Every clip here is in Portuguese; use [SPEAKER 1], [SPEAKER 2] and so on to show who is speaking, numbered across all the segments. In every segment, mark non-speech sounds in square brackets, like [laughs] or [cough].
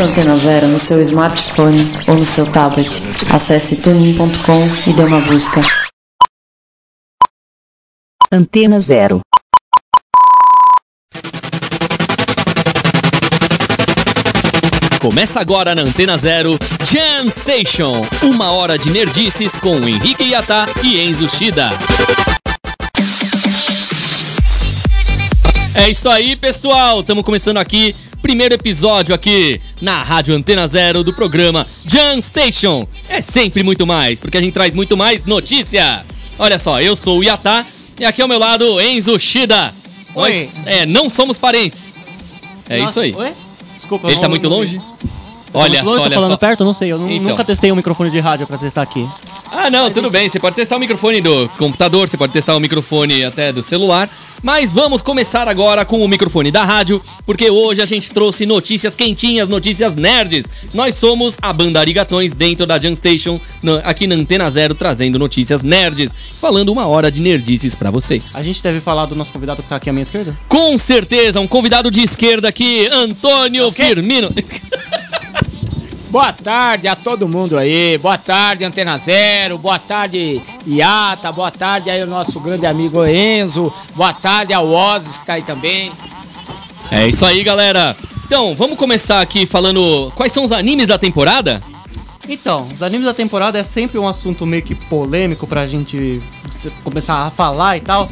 [SPEAKER 1] Antena Zero no seu smartphone ou no seu tablet. Acesse tunin.com e dê uma busca.
[SPEAKER 2] Antena Zero.
[SPEAKER 3] Começa agora na Antena Zero Jam Station. Uma hora de nerdices com Henrique Yata e Enzo Shida. É isso aí, pessoal. Estamos começando aqui, primeiro episódio aqui na Rádio Antena Zero do programa Jam Station. É sempre muito mais, porque a gente traz muito mais notícia. Olha só, eu sou o Yata e aqui ao meu lado Enzo Shida. Nós é, não somos parentes. É isso aí.
[SPEAKER 4] Oi? Desculpa,
[SPEAKER 3] Ele
[SPEAKER 4] eu
[SPEAKER 3] tá
[SPEAKER 4] não-
[SPEAKER 3] muito
[SPEAKER 4] não-
[SPEAKER 3] longe?
[SPEAKER 4] Tá
[SPEAKER 3] Olha
[SPEAKER 4] muito
[SPEAKER 3] só,
[SPEAKER 4] longe,
[SPEAKER 3] olha
[SPEAKER 4] falando
[SPEAKER 3] só.
[SPEAKER 4] perto? Não sei, eu
[SPEAKER 3] Então.
[SPEAKER 4] nunca testei um microfone de rádio pra testar aqui.
[SPEAKER 3] Ah, não, tudo bem. Você pode testar o microfone do computador, você pode testar o microfone até do celular. Mas vamos começar agora com o microfone da rádio, porque hoje a gente trouxe notícias quentinhas, notícias nerds. Nós somos a banda Arigatões dentro da Jam Station, aqui na Antena Zero, trazendo notícias nerds, falando uma hora de nerdices pra vocês.
[SPEAKER 4] A gente deve falar do nosso convidado que tá aqui à minha esquerda?
[SPEAKER 3] Com certeza, um convidado de esquerda aqui, Antônio Firmino. [laughs]
[SPEAKER 5] Boa tarde a todo mundo aí, boa tarde Antena Zero, boa tarde Iata, boa tarde aí o nosso grande amigo Enzo, boa tarde ao Ozzy que tá aí também.
[SPEAKER 3] É isso aí, galera. Então, vamos começar aqui falando quais são os animes da temporada?
[SPEAKER 4] Então, os animes da temporada é sempre um assunto meio que polêmico pra gente começar a falar e tal.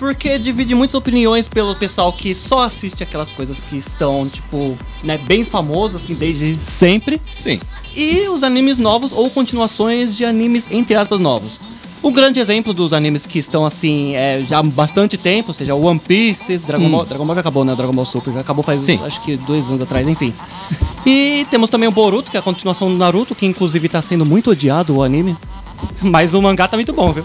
[SPEAKER 4] Porque divide muitas opiniões pelo pessoal que só assiste aquelas coisas que estão, tipo, né, bem famosas, assim, desde sempre.
[SPEAKER 3] Sim.
[SPEAKER 4] E os animes novos ou continuações de animes, entre aspas, novos. Um grande exemplo dos animes que estão assim é, já há bastante tempo, ou seja, One Piece, Dragon, Ball, Dragon Ball já acabou, né? Dragon Ball Super já acabou faz
[SPEAKER 3] Sim.
[SPEAKER 4] acho que dois anos atrás, enfim. E temos também o Boruto, que é a continuação do Naruto, que inclusive tá sendo muito odiado o anime. Mas o mangá tá muito bom, viu?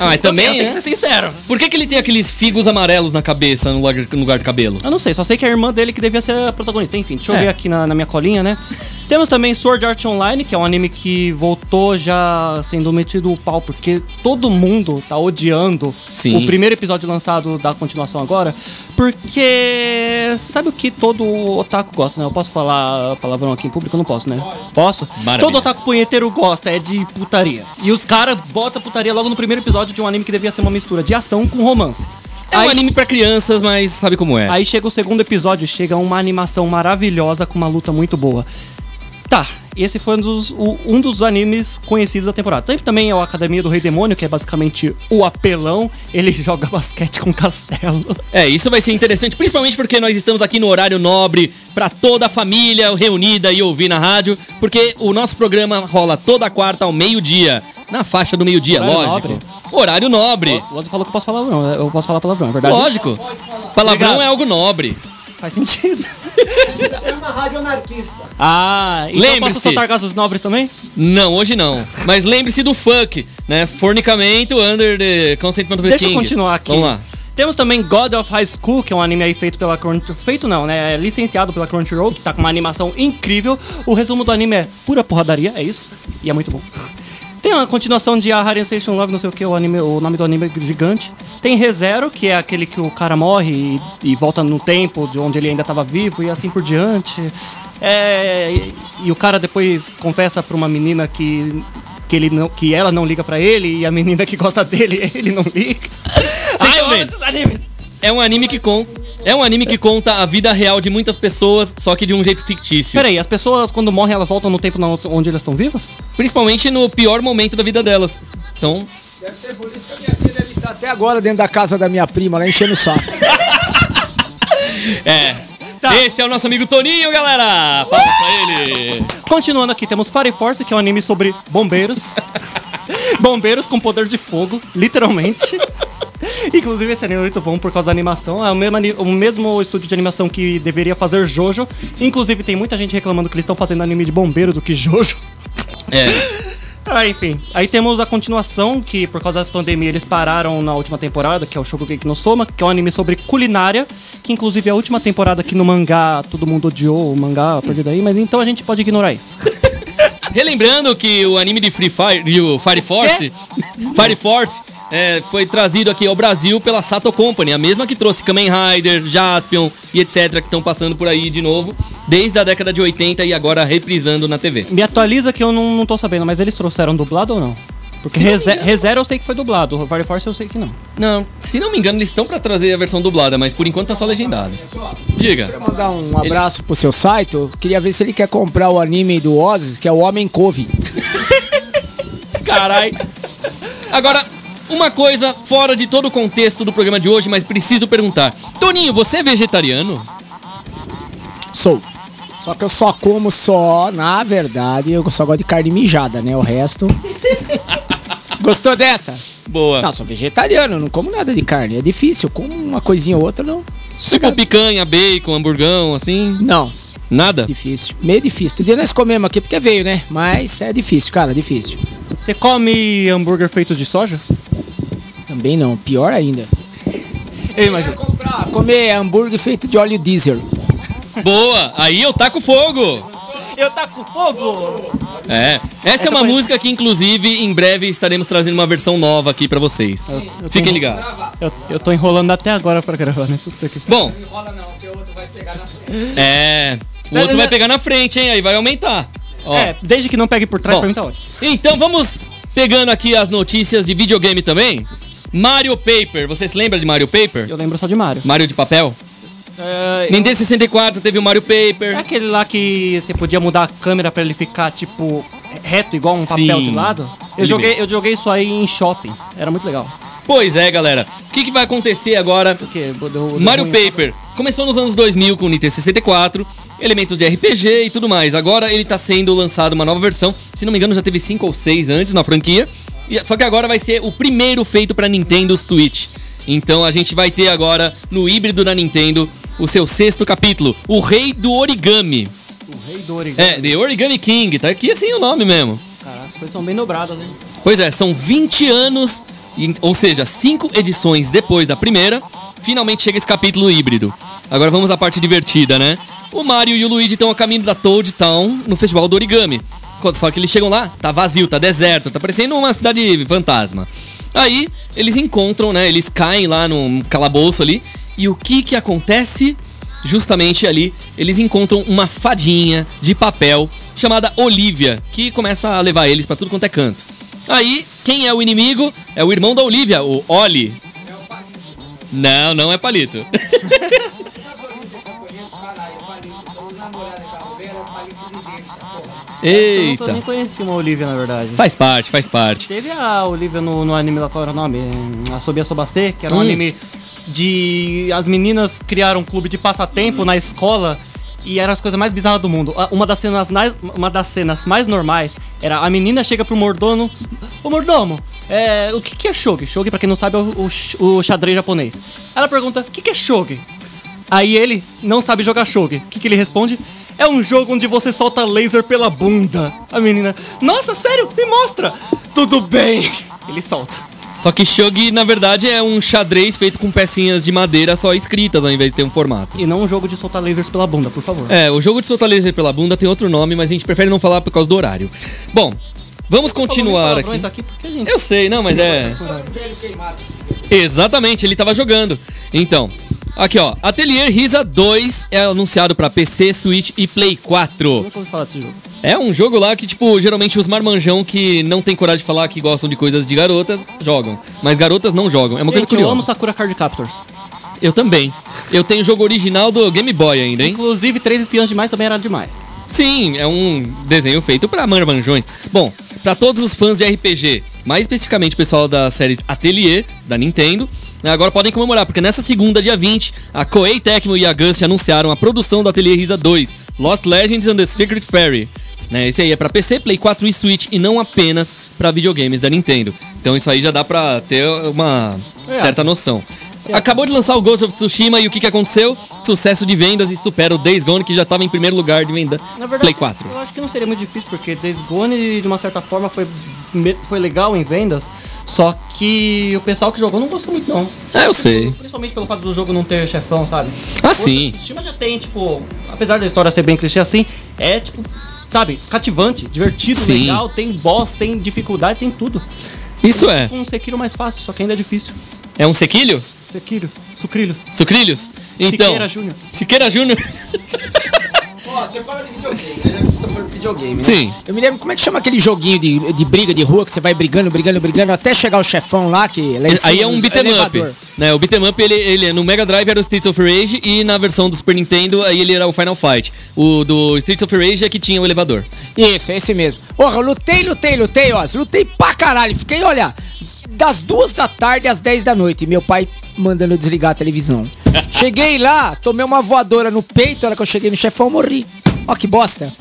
[SPEAKER 3] Ah, mas também,
[SPEAKER 4] eu tenho
[SPEAKER 3] né?
[SPEAKER 4] que ser sincero.
[SPEAKER 3] Por que, que ele tem aqueles figos amarelos na cabeça no lugar, no lugar de cabelo?
[SPEAKER 4] Eu não sei, só sei que é a irmã dele que devia ser a protagonista. Enfim, deixa eu
[SPEAKER 3] É.
[SPEAKER 4] ver aqui na, na minha colinha, né? [laughs] Temos também Sword Art Online, que é um anime que voltou já sendo metido o pau, porque todo mundo tá odiando
[SPEAKER 3] Sim.
[SPEAKER 4] o primeiro episódio lançado da continuação agora. Porque sabe o que todo otaku gosta, né? Eu posso falar palavrão aqui em público? Eu não posso, né? Posso?
[SPEAKER 3] Maravilha.
[SPEAKER 4] Todo otaku punheteiro gosta, é de putaria. E os caras botam putaria logo no primeiro episódio de um anime que devia ser uma mistura de ação com romance.
[SPEAKER 3] É um
[SPEAKER 4] Aí-
[SPEAKER 3] anime pra crianças, mas sabe como é.
[SPEAKER 4] Aí chega o segundo episódio, chega uma animação maravilhosa com uma luta muito boa. Tá, esse foi um dos, o- um dos animes conhecidos da temporada. Tem também o Academia do Rei Demônio, que é basicamente o apelão. Ele [laughs] joga basquete com castelo.
[SPEAKER 3] É, isso vai ser interessante, principalmente porque nós estamos aqui no horário nobre pra toda a família reunida e ouvir na rádio, porque o nosso programa rola toda quarta ao meio-dia, na faixa do meio-dia, lógico.
[SPEAKER 4] nobre?
[SPEAKER 3] Horário nobre.
[SPEAKER 4] O outro falou que eu posso falar palavrão, eu posso falar palavrão, é verdade?
[SPEAKER 3] Lógico. Palavrão
[SPEAKER 4] Obrigado.
[SPEAKER 3] é algo nobre.
[SPEAKER 4] Faz sentido.
[SPEAKER 5] É uma rádio anarquista.
[SPEAKER 4] Ah, então posso soltar gases nobres também?
[SPEAKER 3] Não, hoje não. Mas lembre-se do funk, né? Fornicamento under the consentment of the
[SPEAKER 4] Deixa
[SPEAKER 3] king.
[SPEAKER 4] eu continuar aqui.
[SPEAKER 3] Vamos lá.
[SPEAKER 4] Temos também God of High School, que é um anime aí feito pela Crunchyroll. Feito não, né? É licenciado pela Crunchyroll, que tá com uma animação incrível. O resumo do anime é pura porradaria, é isso. E é muito bom. Tem uma continuação de Aharen Station Love, não sei o que, o, anime, o nome do anime é gigante. Tem ReZero, que é aquele que o cara morre e, e volta no tempo de onde ele ainda estava vivo e assim por diante. É, e, e o cara depois confessa pra uma menina que, que, ele não, que ela não liga pra ele e a menina que gosta dele, [laughs] ele não liga. Ai, eu amo esses animes.
[SPEAKER 3] É um anime que conta. É um anime que conta a vida real de muitas pessoas, só que de um jeito fictício.
[SPEAKER 4] Peraí, as pessoas quando morrem elas voltam no tempo onde elas estão vivas?
[SPEAKER 3] Principalmente no pior momento da vida delas. Então,
[SPEAKER 5] Deve ser por isso que a minha filha deve estar até agora dentro da casa da minha prima, lá enchendo o saco. [laughs]
[SPEAKER 3] é.
[SPEAKER 4] Tá.
[SPEAKER 3] Esse é o nosso amigo Toninho, galera! Palmas pra ele!
[SPEAKER 4] Continuando aqui, temos Fire Force, que é um anime sobre bombeiros. [laughs] bombeiros com poder de fogo, literalmente. [laughs] Inclusive, esse anime é muito bom por causa da animação. É o mesmo, o mesmo estúdio de animação que deveria fazer Jojo. Inclusive, tem muita gente reclamando que eles estão fazendo anime de bombeiro do que Jojo.
[SPEAKER 3] É. [laughs]
[SPEAKER 4] Ah, enfim. Aí temos a continuação, que por causa da pandemia eles pararam na última temporada, que é o Shokugeki no Soma, que é um anime sobre culinária, que inclusive é a última temporada que no mangá todo mundo odiou o mangá a partir daí, mas então a gente pode ignorar isso. [laughs]
[SPEAKER 3] Relembrando que o anime de Free Fire, de o Fire Force, Fire Force, é, foi trazido aqui ao Brasil pela Sato Company, a mesma que trouxe Kamen Rider, Jaspion e etc, que estão passando por aí de novo. desde a década de 80 e agora reprisando na TV.
[SPEAKER 4] Me atualiza que eu não, não tô sabendo, mas eles trouxeram dublado ou não? Porque Reze- ReZero eu sei que foi dublado, o Fire Force eu sei que não.
[SPEAKER 3] Não, se não me engano, eles estão pra trazer a versão dublada, mas por enquanto tá só legendado. Diga.
[SPEAKER 5] Mandar um abraço pro seu site. Eu queria ver se ele quer comprar o anime do Ozzy, que é o Homem Couve.
[SPEAKER 3] Carai. Agora, uma coisa fora de todo o contexto do programa de hoje, mas preciso perguntar. Toninho, você é vegetariano?
[SPEAKER 5] Sou. Só que eu só como só, na verdade, eu só gosto de carne mijada, né? O resto. [laughs] Gostou dessa?
[SPEAKER 3] Boa.
[SPEAKER 5] Não, sou vegetariano, não como nada de carne. É difícil, como uma coisinha ou outra, não.
[SPEAKER 3] Tipo picanha, bacon, hamburgão, assim?
[SPEAKER 5] Não,
[SPEAKER 3] Nada?
[SPEAKER 5] difícil. Meio difícil. Todo dia nós comemos aqui porque veio, né? Mas é difícil, cara, difícil.
[SPEAKER 4] Você come hambúrguer feito de soja?
[SPEAKER 5] Também não, pior ainda.
[SPEAKER 4] Eu imagino.
[SPEAKER 5] Comprar, comer hambúrguer feito de óleo diesel.
[SPEAKER 3] Boa! Aí eu taco fogo!
[SPEAKER 4] Eu tá com fogo!
[SPEAKER 3] É. Essa, é uma
[SPEAKER 4] foi-
[SPEAKER 3] música que, inclusive, em breve estaremos trazendo uma versão nova aqui pra vocês. Fiquem ligados.
[SPEAKER 4] Eu, eu tô enrolando até agora pra gravar, né? Puta que...
[SPEAKER 3] Bom. É. O outro vai pegar na frente, hein? Aí vai aumentar. Ó.
[SPEAKER 4] É, desde que não pegue por trás,
[SPEAKER 3] Bom.
[SPEAKER 4] pra mim tá ótimo.
[SPEAKER 3] Então vamos pegando aqui as notícias de videogame também. Mario Paper. Você se lembra de Mario Paper?
[SPEAKER 4] Eu lembro só de Mario.
[SPEAKER 3] Mario de papel?
[SPEAKER 4] É, eu-
[SPEAKER 3] Nintendo 64 teve o Mario
[SPEAKER 4] É
[SPEAKER 3] Paper.
[SPEAKER 4] aquele lá que você podia mudar a câmera pra ele ficar, tipo, reto, igual um
[SPEAKER 3] Sim.
[SPEAKER 4] papel de lado? Eu
[SPEAKER 3] Ele
[SPEAKER 4] joguei,
[SPEAKER 3] mesmo.
[SPEAKER 4] eu joguei isso aí em shoppings. Era muito legal.
[SPEAKER 3] Pois é, galera. O que, que vai acontecer agora?
[SPEAKER 4] Porque deu- deu
[SPEAKER 3] Mario
[SPEAKER 4] ruim.
[SPEAKER 3] Paper começou nos anos 2000 com o Nintendo 64, elementos de RPG e tudo mais. Agora ele tá sendo lançado uma nova versão. Se não me engano, já teve 5 ou 6 antes na franquia. Só que agora vai ser o primeiro feito pra Nintendo Switch. Então a gente vai ter agora no híbrido da Nintendo o seu sexto capítulo, O Rei do Origami.
[SPEAKER 4] O rei do origami.
[SPEAKER 3] É, The Origami King, tá aqui assim o nome mesmo.
[SPEAKER 4] Cara, as coisas são bem dobradas, né?
[SPEAKER 3] Pois é, são 20 anos, ou seja, 5 edições depois da primeira, finalmente chega esse capítulo híbrido. Agora vamos à parte divertida, né? O Mario e o Luigi estão a caminho da Toad Town no Festival do Origami. Só que eles chegam lá, tá vazio, tá deserto, tá parecendo uma cidade fantasma. Aí eles encontram, né? Eles caem lá num calabouço ali. E o que que acontece? Justamente ali, eles encontram uma fadinha de papel chamada Olivia, que começa a levar eles pra tudo quanto é canto. Aí, quem é o inimigo? É o irmão da Olivia, o Oli. Não, não é palito. [laughs]
[SPEAKER 4] Eu
[SPEAKER 3] Eita.
[SPEAKER 4] nem conhecia uma Olivia, na verdade.
[SPEAKER 3] Faz parte, faz parte.
[SPEAKER 4] Teve a Olivia no, no anime lá, qual era o nome? A Sobia Sobacê, que era um
[SPEAKER 3] Hum.
[SPEAKER 4] anime de. As meninas criaram um clube de passatempo na escola e eram as coisas mais bizarras do mundo. Uma das cenas mais, uma das cenas mais normais era a menina chega pro mordomo. Ô mordomo, é, o que, que é shogi? Shogi, pra quem não sabe, é o, o, o xadrez japonês. Ela pergunta: o que, que é shogi? Aí ele não sabe jogar shogi. O que, que ele responde? É um jogo onde você solta laser pela bunda. A menina, nossa, sério? Me mostra. Tudo bem. Ele solta.
[SPEAKER 3] Só que Shogi, na verdade, é um xadrez feito com pecinhas de madeira só escritas ao invés de ter um formato.
[SPEAKER 4] E não um jogo de soltar lasers pela bunda, por favor.
[SPEAKER 3] É, o jogo de soltar laser pela bunda tem outro nome, mas a gente prefere não falar por causa do horário. Bom, vamos continuar aqui.
[SPEAKER 4] Aqui gente...
[SPEAKER 3] Eu sei, não, mas é. Exatamente, ele tava jogando. Então, aqui ó, Atelier Risa 2 é anunciado pra PC, Switch e Play 4.
[SPEAKER 4] Nunca ouvi falar desse jogo.
[SPEAKER 3] É um jogo lá que, tipo, geralmente os marmanjão que não tem coragem de falar que gostam de coisas de garotas, jogam. Mas garotas não jogam. É uma coisa
[SPEAKER 4] Gente, eu
[SPEAKER 3] curiosa.
[SPEAKER 4] amo Sakura Card Captors.
[SPEAKER 3] Eu também. Eu tenho o jogo original do Game Boy ainda, hein?
[SPEAKER 4] Inclusive, Três Espiões Demais também era demais.
[SPEAKER 3] Sim, é um desenho feito pra marmanjões. Bom, pra todos os fãs de RPG, mais especificamente o pessoal da série Atelier, da Nintendo, agora podem comemorar, porque nessa segunda, dia 20, a Koei Tecmo e a Gust anunciaram a produção do Atelier Risa 2, Lost Legends and the Secret Fairy. Né, esse aí é pra PC, Play 4 e Switch e não apenas pra videogames da Nintendo. Então isso aí já dá pra ter uma certa noção. Acabou de lançar o Ghost of Tsushima e o que, que aconteceu? Sucesso de vendas e supera o Days Gone, que já tava em primeiro lugar de venda
[SPEAKER 4] Na verdade,
[SPEAKER 3] Play 4.
[SPEAKER 4] eu acho que não seria muito difícil, porque Days Gone, de uma certa forma, foi, foi legal em vendas, só que o pessoal que jogou não gostou muito, não.
[SPEAKER 3] É, eu sei.
[SPEAKER 4] Principalmente pelo fato do jogo não ter chefão, sabe?
[SPEAKER 3] Ah, sim.
[SPEAKER 4] O já tem, tipo, apesar da história ser bem clichê assim, é, tipo, sabe, cativante, divertido,
[SPEAKER 3] Sim.
[SPEAKER 4] legal, tem boss, tem dificuldade, tem tudo.
[SPEAKER 3] Isso é.
[SPEAKER 4] Um Sekiro mais fácil, só que ainda é difícil.
[SPEAKER 3] É um sequilho?
[SPEAKER 4] Sekiro, sucrilhos.
[SPEAKER 3] Sucrilhos? Então.
[SPEAKER 4] Siqueira Júnior.
[SPEAKER 3] Siqueira Júnior. [laughs]
[SPEAKER 5] Ó, você fala de videogame, né? Vocês estão falando de videogame, né?
[SPEAKER 3] Sim.
[SPEAKER 5] Eu me lembro, como é que chama aquele joguinho de, de briga de rua que você vai brigando, brigando, brigando, até chegar o chefão lá, que lá em cima
[SPEAKER 3] Aí é um beat'em up. Né? O beat'em up, ele, ele, no Mega Drive era o Streets of Rage e na versão do Super Nintendo, aí ele era o Final Fight. O do Streets of Rage é que tinha o elevador.
[SPEAKER 5] Isso, é esse mesmo. Porra, eu lutei, lutei, lutei, ó. Lutei pra caralho. Fiquei, olha, das duas da tarde às 10 da noite. Meu pai mandando eu desligar a televisão. Cheguei lá, tomei uma voadora no peito. A hora que eu cheguei no chefão, eu morri. Ó, que bosta.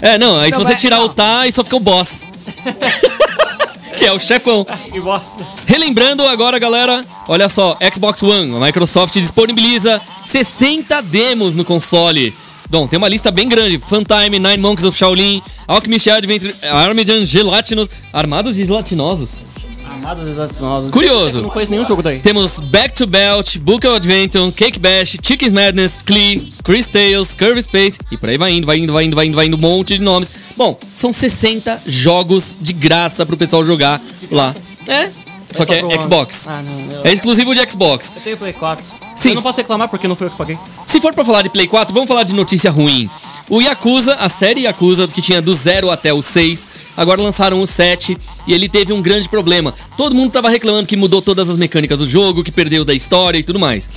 [SPEAKER 3] É, não, aí
[SPEAKER 5] Não,
[SPEAKER 3] se você
[SPEAKER 5] mas-
[SPEAKER 3] tirar
[SPEAKER 5] não.
[SPEAKER 3] o tá, aí só fica o boss. [laughs] que é o chefão.
[SPEAKER 4] Que bosta.
[SPEAKER 3] Relembrando agora, galera, olha só, Xbox One, a Microsoft disponibiliza 60 demos no console. Bom, tem uma lista bem grande. Funtime, Nine Monks of Shaolin, Alchemist Adventure, Armageddon, Gelatinos, Armados de Gelatinosos.
[SPEAKER 4] Amados.
[SPEAKER 3] Curioso.
[SPEAKER 4] Não conheço nenhum jogo daí.
[SPEAKER 3] Temos Back to Belt, Book of Adventure, Cake Bash, Chicken's Madness, Klee, Chris Tales, Curve Space e por aí vai indo, vai indo, vai indo, vai indo, vai indo, um monte de nomes. Bom, são 60 jogos de graça pro pessoal jogar lá. É, só que é. Xbox.
[SPEAKER 4] Ah, não.
[SPEAKER 3] É exclusivo de Xbox.
[SPEAKER 4] eu tenho Play 4.
[SPEAKER 3] Sim.
[SPEAKER 4] Eu não posso reclamar porque não foi eu que paguei.
[SPEAKER 3] Se for pra falar de Play 4, vamos falar de notícia ruim. O Yakuza, a série Yakuza, que tinha do 0 até o 6, agora lançaram o 7 e ele teve um grande problema. Todo mundo tava reclamando que mudou todas as mecânicas do jogo, que perdeu da história e tudo mais.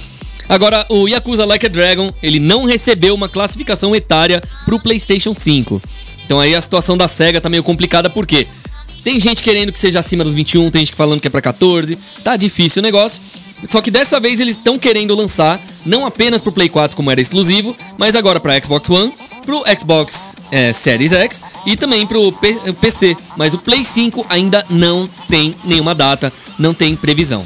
[SPEAKER 3] Agora, o Yakuza Like a Dragon, ele não recebeu uma classificação etária pro PlayStation 5. Então aí a situação da SEGA tá meio complicada porque tem gente querendo que seja acima dos 21, tem gente falando que é pra 14, tá difícil o negócio. Só que dessa vez eles estão querendo lançar não apenas pro Play 4 como era exclusivo, mas agora pra Xbox One, pro Xbox é, Series X e também pro P- PC. Mas o Play 5 ainda não tem nenhuma data, não tem previsão.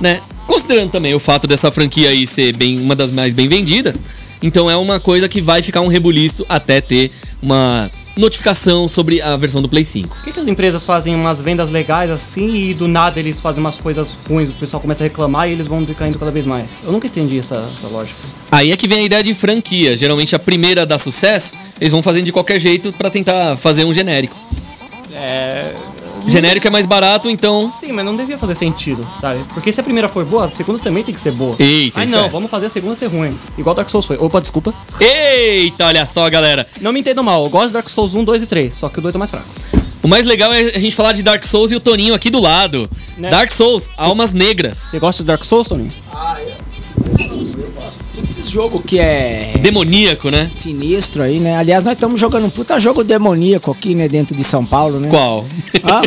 [SPEAKER 3] Né? Considerando também o fato dessa franquia aí ser bem, uma das mais bem vendidas, então é uma coisa que vai ficar um rebuliço até ter uma notificação sobre a versão do Play 5.
[SPEAKER 4] Por que, que as empresas fazem umas vendas legais assim e do nada eles fazem umas coisas ruins, o pessoal começa a reclamar e eles vão decaindo cada vez mais? Eu nunca entendi essa, essa lógica.
[SPEAKER 3] Aí é que vem a ideia de franquia. Geralmente a primeira dá sucesso, eles vão fazendo de qualquer jeito pra tentar fazer um genérico.
[SPEAKER 4] É.
[SPEAKER 3] Genérico é mais barato, então.
[SPEAKER 4] Sim, mas não devia fazer sentido, sabe? Porque se a primeira for boa, a segunda também tem que ser boa.
[SPEAKER 3] Eita,
[SPEAKER 4] Ai
[SPEAKER 3] isso
[SPEAKER 4] não,
[SPEAKER 3] é.
[SPEAKER 4] vamos fazer a segunda ser ruim. Igual Dark Souls foi. Opa, desculpa.
[SPEAKER 3] Eita, olha só, galera.
[SPEAKER 4] Não me entendam mal, eu gosto de Dark Souls 1, 2 e 3, só que o 2 é mais fraco.
[SPEAKER 3] O mais legal é a gente falar de Dark Souls e o Toninho aqui do lado.
[SPEAKER 4] Né?
[SPEAKER 3] Dark Souls, Almas Negras.
[SPEAKER 4] Você gosta de Dark Souls, Tony?
[SPEAKER 5] Todo esse jogo que é
[SPEAKER 3] Demoníaco, né?
[SPEAKER 5] sinistro aí, né? Aliás, nós estamos jogando um puta jogo demoníaco aqui, né? Dentro de São Paulo, né?
[SPEAKER 3] Qual?
[SPEAKER 5] Ah,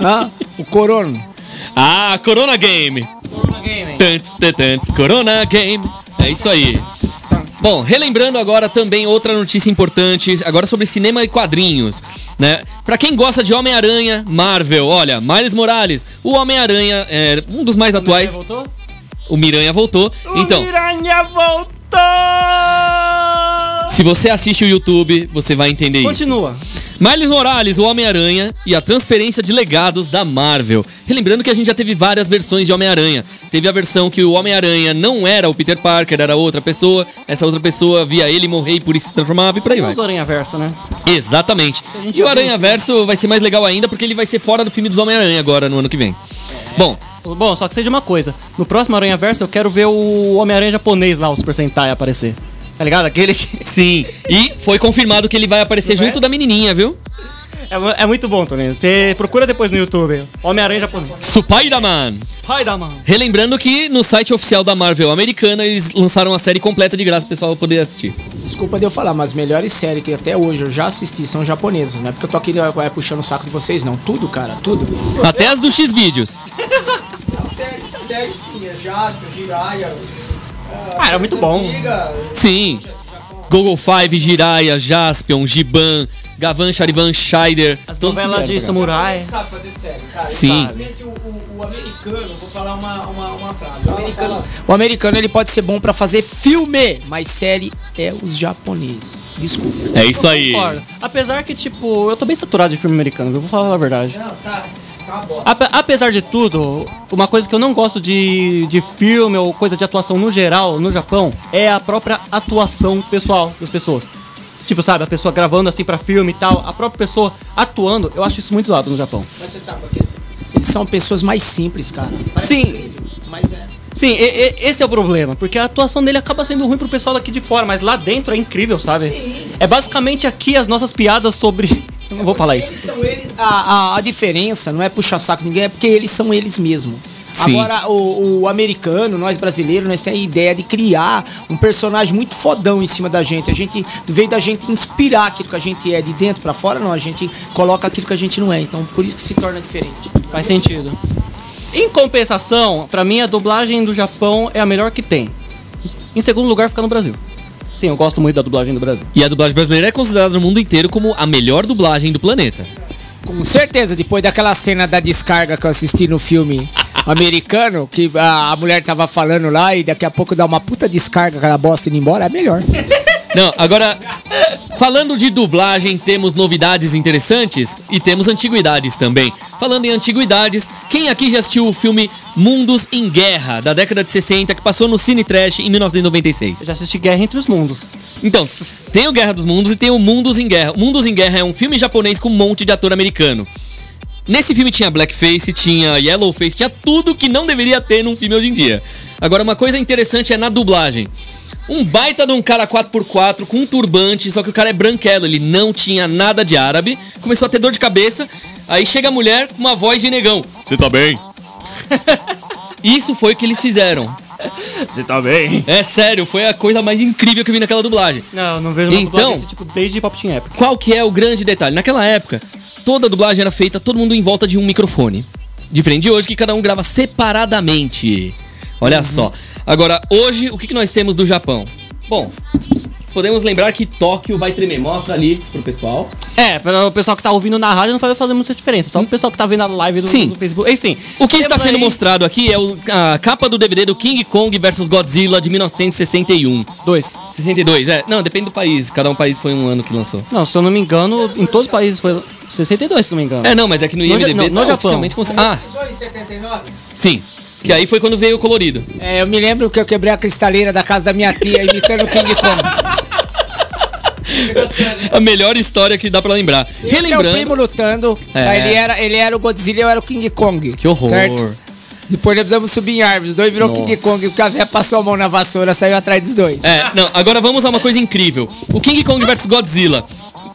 [SPEAKER 5] ah, o Corona.
[SPEAKER 3] ah, Corona Game. Tantos, tantos, Corona Game. É isso aí. Bom, relembrando agora também outra notícia importante, agora sobre cinema e quadrinhos, né? Pra quem gosta de Homem-Aranha, Marvel, olha, Miles Morales, o Homem-Aranha é um dos mais atuais.
[SPEAKER 4] voltou?
[SPEAKER 3] O Miranha voltou. Então,
[SPEAKER 4] Miranha voltou!
[SPEAKER 3] se você assiste o YouTube, você vai entender isso.
[SPEAKER 4] Continua.
[SPEAKER 3] Miles Morales, o Homem-Aranha e a transferência de legados da Marvel. Relembrando que a gente já teve várias versões de Homem-Aranha. Teve a versão que o Homem-Aranha não era o Peter Parker, era outra pessoa. Essa outra pessoa via ele morrer e por isso se transformava e por aí vai.
[SPEAKER 4] Os Aranha Verso, né?
[SPEAKER 3] Exatamente. E o
[SPEAKER 4] já
[SPEAKER 3] Aranha Verso vai ser mais legal ainda porque ele vai ser fora do filme dos Homem-Aranha agora no ano que vem. Bom,
[SPEAKER 4] Bom, só que seja uma coisa. No próximo Aranha Verso eu quero ver o Homem-Aranha japonês lá, o Super Sentai, aparecer. Tá ligado? Aquele que.
[SPEAKER 3] sim. E foi confirmado que ele vai aparecer junto da menininha, viu?
[SPEAKER 4] É, é muito bom, Tony. Você procura depois no YouTube. Homem-Aranha japonês.
[SPEAKER 3] Spider-Man.
[SPEAKER 4] Spider-Man.
[SPEAKER 3] Relembrando que no site oficial da Marvel americana eles lançaram a série completa de graça pro pessoal poder assistir.
[SPEAKER 5] Desculpa de eu falar, mas melhores séries que até hoje eu já assisti são japonesas, não é porque eu tô aqui é, puxando o saco de vocês, não. Tudo, cara, tudo.
[SPEAKER 3] Até as do X-Vídeos.
[SPEAKER 5] Séries, séries sim, é Jato, Jiraya,
[SPEAKER 4] Ah, era muito bom.
[SPEAKER 3] Sim. Google Five, Jiraiya, Jaspion, Giban, Gavan, Charivan, Scheider.
[SPEAKER 4] As
[SPEAKER 3] todos
[SPEAKER 4] novelas
[SPEAKER 3] que
[SPEAKER 4] de samurai.
[SPEAKER 5] sabe fazer série, cara.
[SPEAKER 3] Sim.
[SPEAKER 5] O, o- o americano, vou falar uma, uma, uma frase. O americano, o americano ele pode ser bom pra fazer filme, mas série é os japoneses. Desculpa.
[SPEAKER 3] É isso aí.
[SPEAKER 4] Apesar que, tipo, eu tô bem saturado de filme americano, viu? vou falar a verdade.
[SPEAKER 5] Não, tá, tá uma bosta.
[SPEAKER 4] Ape- apesar de tudo, uma coisa que eu não gosto de, de filme ou coisa de atuação no geral, no Japão, é a própria atuação pessoal das pessoas. Tipo, sabe, a pessoa gravando assim pra filme e tal, a própria pessoa atuando, eu acho isso muito zoado no Japão.
[SPEAKER 5] Mas você sabe por quê? Eles são pessoas mais simples, cara. Parece
[SPEAKER 4] Sim.
[SPEAKER 5] incrível, Mas é.
[SPEAKER 4] Sim, e- e- esse é o problema, porque a atuação dele acaba sendo ruim pro pessoal daqui de fora, mas lá dentro é incrível, sabe? É basicamente aqui as nossas piadas sobre. [laughs] Eu não vou falar
[SPEAKER 5] Eles
[SPEAKER 4] isso.
[SPEAKER 5] são eles. A, a, a diferença não é puxar saco ninguém, é porque eles são eles mesmos.
[SPEAKER 3] Sim.
[SPEAKER 5] Agora, o, o americano, nós brasileiros, nós temos a ideia de criar um personagem muito fodão em cima da gente. A gente, veio da gente inspirar aquilo que a gente é de dentro pra fora, não. A gente coloca aquilo que a gente não é. Então, por isso que se torna diferente.
[SPEAKER 4] Faz sentido. Em compensação, pra mim a dublagem do Japão é a melhor que tem. Em segundo lugar fica no Brasil. Sim, eu gosto muito da dublagem do Brasil.
[SPEAKER 3] E a dublagem brasileira é considerada no mundo inteiro como a melhor dublagem do planeta.
[SPEAKER 5] Com certeza, depois daquela cena da descarga que eu assisti no filme americano, que a, a mulher tava falando lá e daqui a pouco dá uma puta descarga, aquela bosta indo embora, é melhor.
[SPEAKER 3] Não, agora, falando de dublagem, temos novidades interessantes e temos antiguidades também. Falando em antiguidades, quem aqui já assistiu o filme Mundos em Guerra, da década de 60, que passou no Cine Trash em
[SPEAKER 4] Eu
[SPEAKER 3] 1996?
[SPEAKER 4] já assisti Guerra entre os Mundos.
[SPEAKER 3] Então, tem o Guerra dos Mundos e tem o Mundos em Guerra. Mundos em Guerra é um filme japonês com um monte de ator americano. Nesse filme tinha blackface, tinha yellowface, tinha tudo que não deveria ter num filme hoje em dia. Agora, uma coisa interessante é na dublagem. Um baita de um cara 4x4 com um turbante, só que o cara é branquelo, ele não tinha nada de árabe, começou a ter dor de cabeça, aí chega a mulher com uma voz de negão. Você tá bem? [laughs] Isso foi o que eles fizeram.
[SPEAKER 4] Você tá bem?
[SPEAKER 3] É sério, foi a coisa mais incrível que eu vi naquela dublagem.
[SPEAKER 4] Não, não vejo uma
[SPEAKER 3] Então-
[SPEAKER 4] dublagem desse tipo desde Pop Team Epic.
[SPEAKER 3] Qual que é o grande detalhe? Naquela época, toda a dublagem era feita todo mundo em volta de um microfone. Diferente de hoje, que cada um grava separadamente. Olha só. Agora, hoje, o que, que nós temos do Japão? Bom, podemos lembrar que Tóquio vai tremer. Mostra ali pro pessoal.
[SPEAKER 4] É, para o pessoal que tá ouvindo na rádio não vai fazer muita diferença. Só o pessoal que tá vendo a live do,
[SPEAKER 3] Sim.
[SPEAKER 4] do Facebook. Enfim.
[SPEAKER 3] O que está sendo
[SPEAKER 4] aí
[SPEAKER 3] mostrado aqui é o- a capa do DVD do King Kong vs Godzilla de 1961.
[SPEAKER 4] Dois.
[SPEAKER 3] 62, é. Não, depende do país. Cada um país foi um ano que lançou.
[SPEAKER 4] Não, se eu não me engano, em todos os países foi 62, se não me engano.
[SPEAKER 3] É, não, mas é que no
[SPEAKER 4] Ja-
[SPEAKER 3] IMDB
[SPEAKER 4] não, no
[SPEAKER 3] tá
[SPEAKER 4] Japão.
[SPEAKER 3] oficialmente... cons- Ah,
[SPEAKER 5] Só em 79?
[SPEAKER 3] sim. Que aí foi quando veio o colorido.
[SPEAKER 5] É, eu me lembro que eu quebrei a cristaleira da casa da minha tia imitando o King Kong.
[SPEAKER 3] A melhor história que dá pra lembrar.
[SPEAKER 5] Meu primo lutando,
[SPEAKER 3] É.
[SPEAKER 5] tá? ele, era, ele era o Godzilla e eu era o King Kong.
[SPEAKER 3] Que horror.
[SPEAKER 5] Certo? Depois nós precisamos subir em árvores. Os dois virou
[SPEAKER 3] Nossa.
[SPEAKER 5] King Kong, porque a véia passou a mão na vassoura, saiu atrás dos dois.
[SPEAKER 3] É, não, agora vamos a uma coisa incrível. O King Kong vs Godzilla.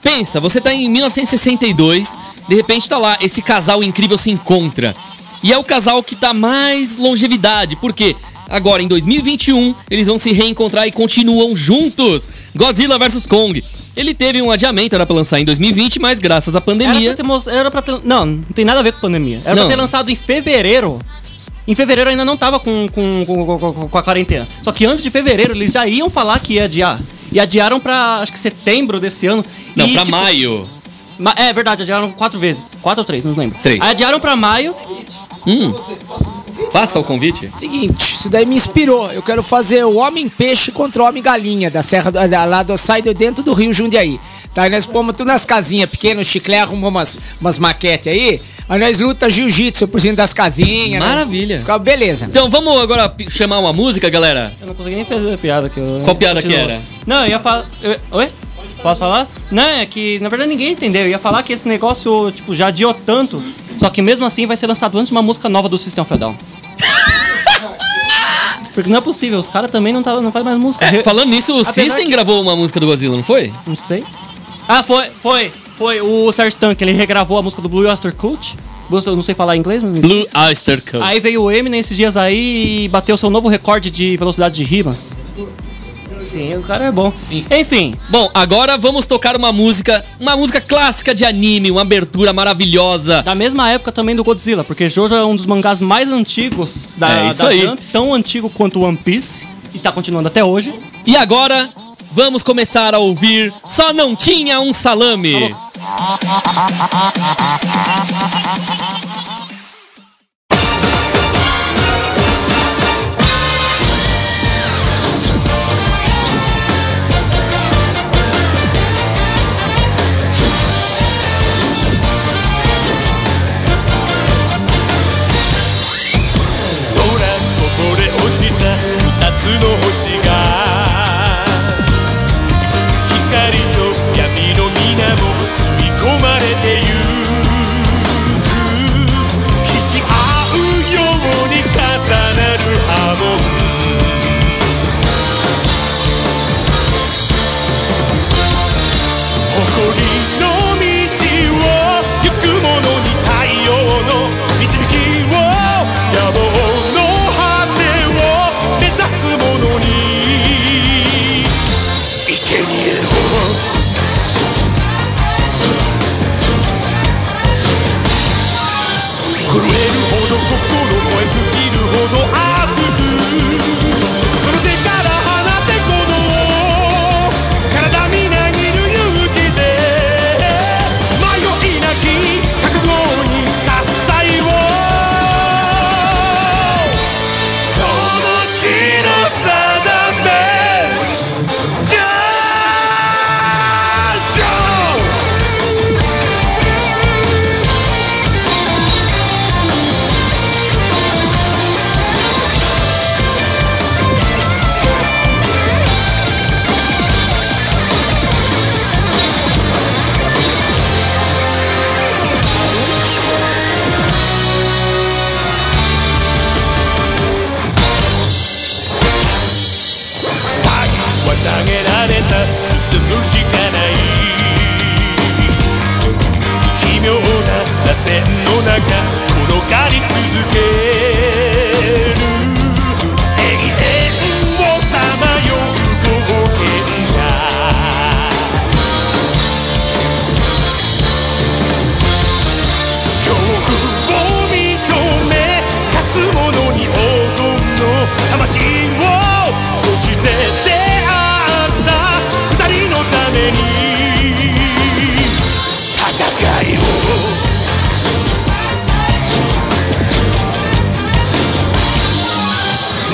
[SPEAKER 3] Pensa, você tá em 1962, de repente tá lá, esse casal incrível se encontra. E é o casal que tá mais longevidade, por quê? Agora, em 2021, eles vão se reencontrar e continuam juntos. Godzilla vs Kong. Ele teve um adiamento, era pra lançar em 2020, mas graças à
[SPEAKER 4] Era
[SPEAKER 3] pandemia...
[SPEAKER 4] pra ter, era pra ter- Não, não tem nada a ver com pandemia. Era
[SPEAKER 3] Não.
[SPEAKER 4] pra ter lançado em fevereiro. Em fevereiro ainda não tava com, com, com, com- com a quarentena. Só que antes de fevereiro eles já iam falar que ia adiar. E adiaram pra, acho que setembro desse ano.
[SPEAKER 3] Não,
[SPEAKER 4] e,
[SPEAKER 3] pra
[SPEAKER 4] tipo,
[SPEAKER 3] maio.
[SPEAKER 4] ma- É verdade, adiaram quatro vezes. Quatro ou três, não lembro.
[SPEAKER 3] Três.
[SPEAKER 4] Aí adiaram pra maio.
[SPEAKER 3] Hum. Faça o convite.
[SPEAKER 5] Seguinte, isso daí me inspirou. Eu quero fazer o Homem-Peixe contra o Homem-Galinha, da Serra do, da- lá do sai dentro do Rio Jundiaí. Tá, aí nós pomos tudo nas casinhas pequenas, o chiclete arrumou umas, umas maquetes aí. Aí nós luta jiu-jitsu por cima das casinhas. né?
[SPEAKER 3] Maravilha.
[SPEAKER 5] Fica beleza.
[SPEAKER 3] Então vamos agora chamar uma música, galera?
[SPEAKER 4] Eu não consegui nem fazer a piada que eu.
[SPEAKER 3] Qual piada que
[SPEAKER 4] Continua.
[SPEAKER 3] era?
[SPEAKER 4] Não, eu ia falar. Oi? Posso falar? Não, é que na verdade ninguém entendeu. Eu ia falar que esse negócio, tipo, já adiou tanto. Só que mesmo assim vai ser lançado antes de uma música nova do System Down. [laughs] Porque não é possível, os caras também não, tá, não fazem mais música.
[SPEAKER 3] É, falando nisso, o
[SPEAKER 4] Apesar
[SPEAKER 3] System
[SPEAKER 4] que-
[SPEAKER 3] gravou uma música do Godzilla, não foi?
[SPEAKER 4] Não sei. Ah, foi, foi, foi. O Serge Tank, ele regravou a música do Blue Oyster Cult. Eu não sei falar inglês, mas...
[SPEAKER 3] Blue Oyster Cult.
[SPEAKER 4] Aí veio o Eminem esses dias aí e bateu seu novo recorde de velocidade de rimas. Sim, o cara é bom.
[SPEAKER 3] Sim.
[SPEAKER 4] Enfim,
[SPEAKER 3] Bom, agora vamos tocar uma música, uma música clássica de anime, uma abertura maravilhosa.
[SPEAKER 4] da mesma época também do Godzilla, porque Jojo é um dos mangás mais antigos da,
[SPEAKER 3] É, isso
[SPEAKER 4] da
[SPEAKER 3] aí.
[SPEAKER 4] Jump, tão antigo quanto One Piece, e tá continuando até hoje.
[SPEAKER 3] E agora vamos começar a ouvir Só Não Tinha um Salame.
[SPEAKER 6] 「空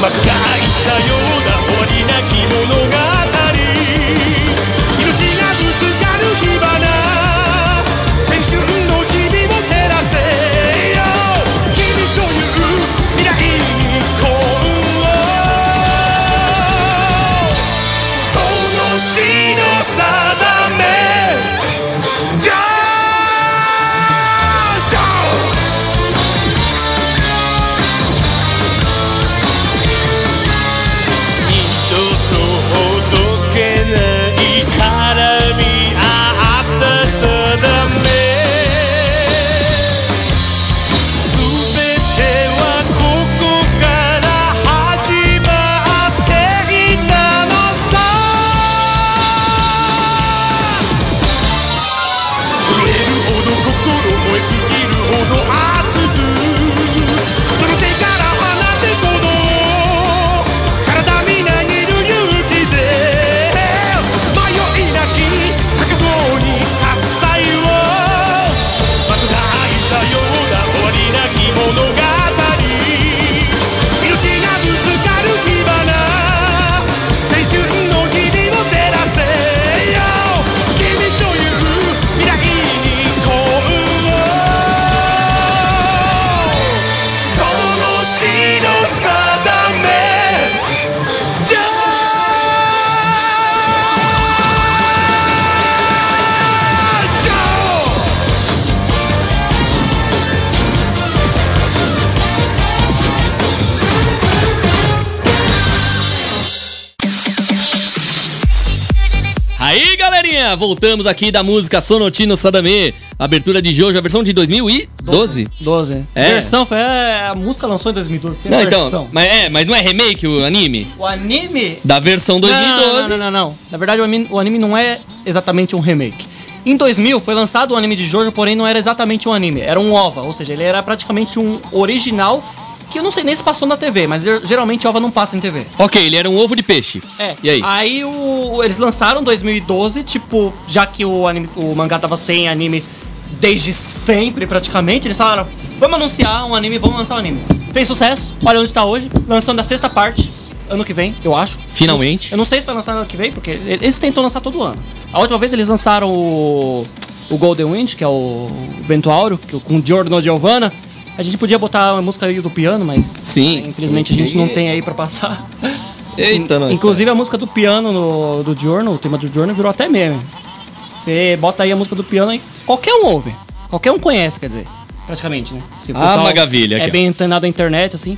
[SPEAKER 7] 幕が開いたような終わりなき物語命
[SPEAKER 3] Aí, galerinha, voltamos aqui da música Sonotino Sadame, abertura de Jojo, a versão de 2012.
[SPEAKER 4] 12.
[SPEAKER 3] É.
[SPEAKER 4] Versão foi. é, a música lançou em 2012. Tem
[SPEAKER 3] Não, então,
[SPEAKER 4] versão.
[SPEAKER 3] mas, é, mas não é remake o anime?
[SPEAKER 4] O anime.
[SPEAKER 3] Da versão 2012.
[SPEAKER 4] Não, não, não, não. Na verdade, o anime, o anime não é exatamente um remake. Em 2000 foi lançado o anime de Jojo, porém não era exatamente um anime, era um OVA, ou seja, ele era praticamente um original que eu não sei nem se passou na TV, mas ger- geralmente OVA não passa em TV.
[SPEAKER 3] Ok, ele era um ovo de peixe.
[SPEAKER 4] É.
[SPEAKER 3] E aí?
[SPEAKER 4] Aí o, eles lançaram em 2012, tipo, já que o, anime, o mangá tava sem anime desde sempre, praticamente, eles falaram: vamos anunciar um anime, vamos lançar um anime. Fez sucesso, olha onde tá hoje, lançando a sexta parte, ano que vem, eu acho.
[SPEAKER 3] Finalmente.
[SPEAKER 4] Eu não sei se vai lançar ano que vem, porque eles tentam lançar todo ano. A última vez eles lançaram o, o Golden Wind, que é o Vento Áureo, que, com Giorno Giovanna. A gente podia botar a música aí do piano, mas
[SPEAKER 3] Sim.
[SPEAKER 4] infelizmente a gente não tem aí pra passar.
[SPEAKER 3] Eita, nós.
[SPEAKER 4] Inclusive a música do piano no, do Giorno, o tema do Giorno virou até meme. Você bota aí a música do piano e qualquer um ouve. Qualquer um conhece, quer dizer. Praticamente, né? Se o
[SPEAKER 3] Ah, maravilha,
[SPEAKER 4] É bem antenado na internet, assim.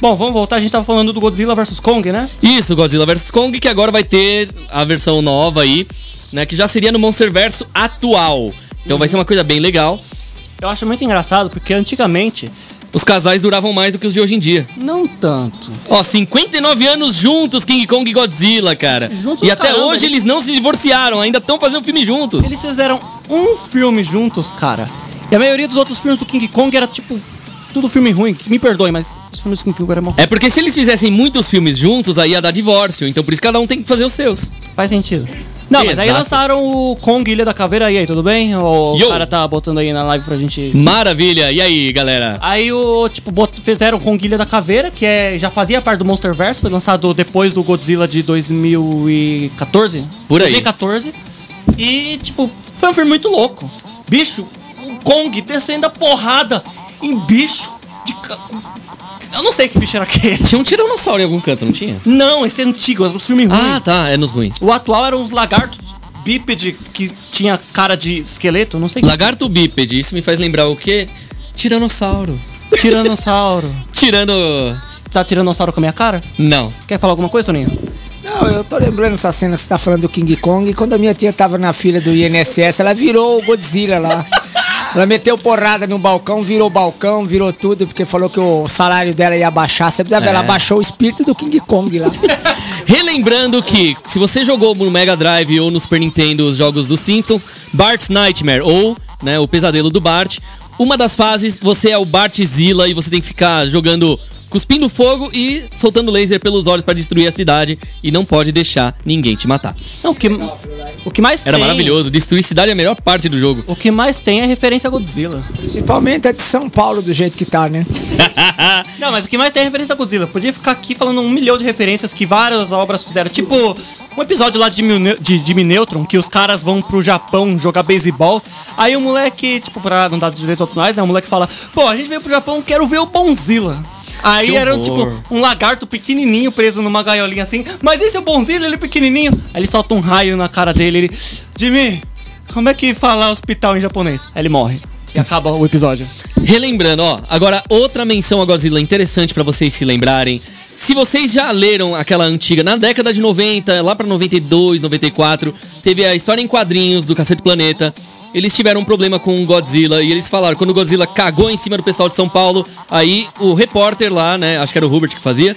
[SPEAKER 4] Bom, vamos voltar. A gente tava falando do Godzilla vs Kong, né?
[SPEAKER 3] Isso, Godzilla vs Kong, que agora vai ter a versão nova aí né? Que já seria no Monsterverso atual. Então vai ser uma coisa bem legal.
[SPEAKER 4] Eu acho muito engraçado porque antigamente.
[SPEAKER 3] Os casais duravam mais do que os de hoje em dia.
[SPEAKER 4] Não tanto.
[SPEAKER 3] Ó, 59 anos juntos, King Kong e Godzilla, cara.
[SPEAKER 4] Juntos
[SPEAKER 3] e até
[SPEAKER 4] caramba,
[SPEAKER 3] hoje
[SPEAKER 4] eles-
[SPEAKER 3] eles não se divorciaram, ainda estão fazendo filme juntos.
[SPEAKER 4] Eles fizeram um filme juntos, cara. E a maioria dos outros filmes do King Kong era tipo. Tudo filme ruim. Me perdoe, mas os filmes do King Kong eram mal.
[SPEAKER 3] É porque se eles fizessem muitos filmes juntos, aí ia dar divórcio. Então por isso cada um tem que fazer os seus.
[SPEAKER 4] Faz sentido. Não, mas aí
[SPEAKER 3] Exato.
[SPEAKER 4] lançaram o Kong Ilha da Caveira. E aí, tudo bem? O
[SPEAKER 3] Yo.
[SPEAKER 4] cara tá botando aí na live pra gente.
[SPEAKER 3] Maravilha. E aí, galera?
[SPEAKER 4] Aí o, tipo, bot- fizeram Kong Ilha da Caveira, que é, já fazia parte do Monsterverse, foi lançado depois do Godzilla de 2014.
[SPEAKER 3] Por aí.
[SPEAKER 4] 2014. E, tipo, foi um filme muito louco. Bicho, o Kong descendo a porrada em bicho de. ca- Eu não sei que bicho era aquele.
[SPEAKER 3] Tinha um tiranossauro em algum canto, não tinha?
[SPEAKER 4] Não, esse é antigo, era um filme ruim.
[SPEAKER 3] Ah, tá. É nos ruins.
[SPEAKER 4] O atual eram os lagartos bípede que tinha cara de esqueleto, não sei
[SPEAKER 3] Lagarto bípede. Isso me faz lembrar o quê? Tiranossauro.
[SPEAKER 4] que. Tiranossauro. [laughs]
[SPEAKER 3] Tirando...
[SPEAKER 4] Tá tiranossauro com a minha cara?
[SPEAKER 3] Não.
[SPEAKER 4] Quer falar alguma coisa, Toninho?
[SPEAKER 5] Não, eu tô lembrando essa cena que você tá falando do King Kong. E quando a minha tia tava na fila do INSS, ela virou o Godzilla lá. [laughs] Ela meteu porrada no balcão, virou balcão, virou tudo, porque falou que o salário dela ia baixar. Você precisa ver,
[SPEAKER 3] É.
[SPEAKER 5] ela baixou o espírito do King Kong lá. [laughs]
[SPEAKER 3] Relembrando que, se você jogou no Mega Drive ou no Super Nintendo os jogos dos Simpsons, Bart's Nightmare, ou né, o Pesadelo do Bart, uma das fases você é o Bartzilla e você tem que ficar jogando, cuspindo fogo e soltando laser pelos olhos pra destruir a cidade e não pode deixar ninguém te matar.
[SPEAKER 4] Não, o que, o que mais
[SPEAKER 3] Era
[SPEAKER 4] tem...
[SPEAKER 3] maravilhoso, destruir cidade é a melhor parte do jogo.
[SPEAKER 4] O que mais tem é referência a Godzilla.
[SPEAKER 5] Principalmente a de São Paulo, do jeito que tá, né? [laughs]
[SPEAKER 4] Não, mas o que mais tem é referência a Godzilla. Podia ficar aqui falando um milhão de referências que várias obras fizeram. Tipo, um episódio lá de Jimmy, de Jimmy Neutron, que os caras vão pro Japão jogar beisebol. Aí o moleque, tipo, pra não dar direitos autorais, né? O moleque fala, pô, a gente veio pro Japão, quero ver o Bonzilla. Aí era, tipo, um lagarto pequenininho preso numa gaiolinha assim. Mas esse é o Bonzilla, ele é pequenininho. Aí ele solta um raio na cara dele, ele... Jimmy, como é que fala hospital em japonês? Aí ele morre. E acaba o episódio.
[SPEAKER 3] Relembrando, ó, agora outra menção a Godzilla interessante pra vocês se lembrarem. Se vocês já leram aquela antiga, na década de 90, lá pra 92, 94, teve a história em quadrinhos do Cacete Planeta. Eles tiveram um problema com o Godzilla e eles falaram, quando o Godzilla cagou em cima do pessoal de São Paulo, aí o repórter lá, né, acho que era o Hubert que fazia,